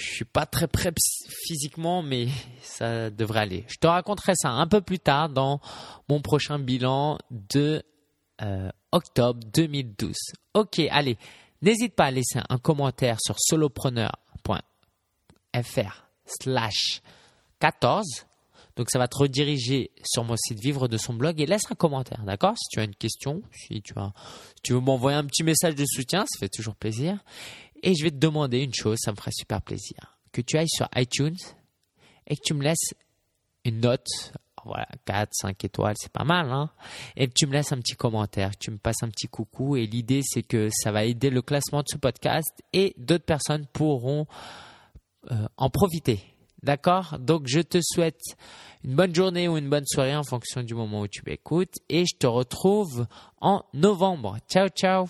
je suis pas très prêt physiquement, mais ça devrait aller. Je te raconterai ça un peu plus tard dans mon prochain bilan de euh, octobre 2012. Ok, allez, n'hésite pas à laisser un commentaire sur solopreneur.fr slash 14. Donc ça va te rediriger sur mon site Vivre de son blog et laisse un commentaire, d'accord? Si tu as une question, si tu veux m'envoyer un petit message de soutien, ça fait toujours plaisir. Et je vais te demander une chose, ça me ferait super plaisir. Que tu ailles sur iTunes et que tu me laisses une note voilà, 4, 5 étoiles, c'est pas mal, hein. Et tu me laisses un petit commentaire, tu me passes un petit coucou. Et l'idée, c'est que ça va aider le classement de ce podcast et d'autres personnes pourront euh, en profiter. D'accord? Donc, je te souhaite une bonne journée ou une bonne soirée en fonction du moment où tu m'écoutes. Et je te retrouve en novembre. Ciao, ciao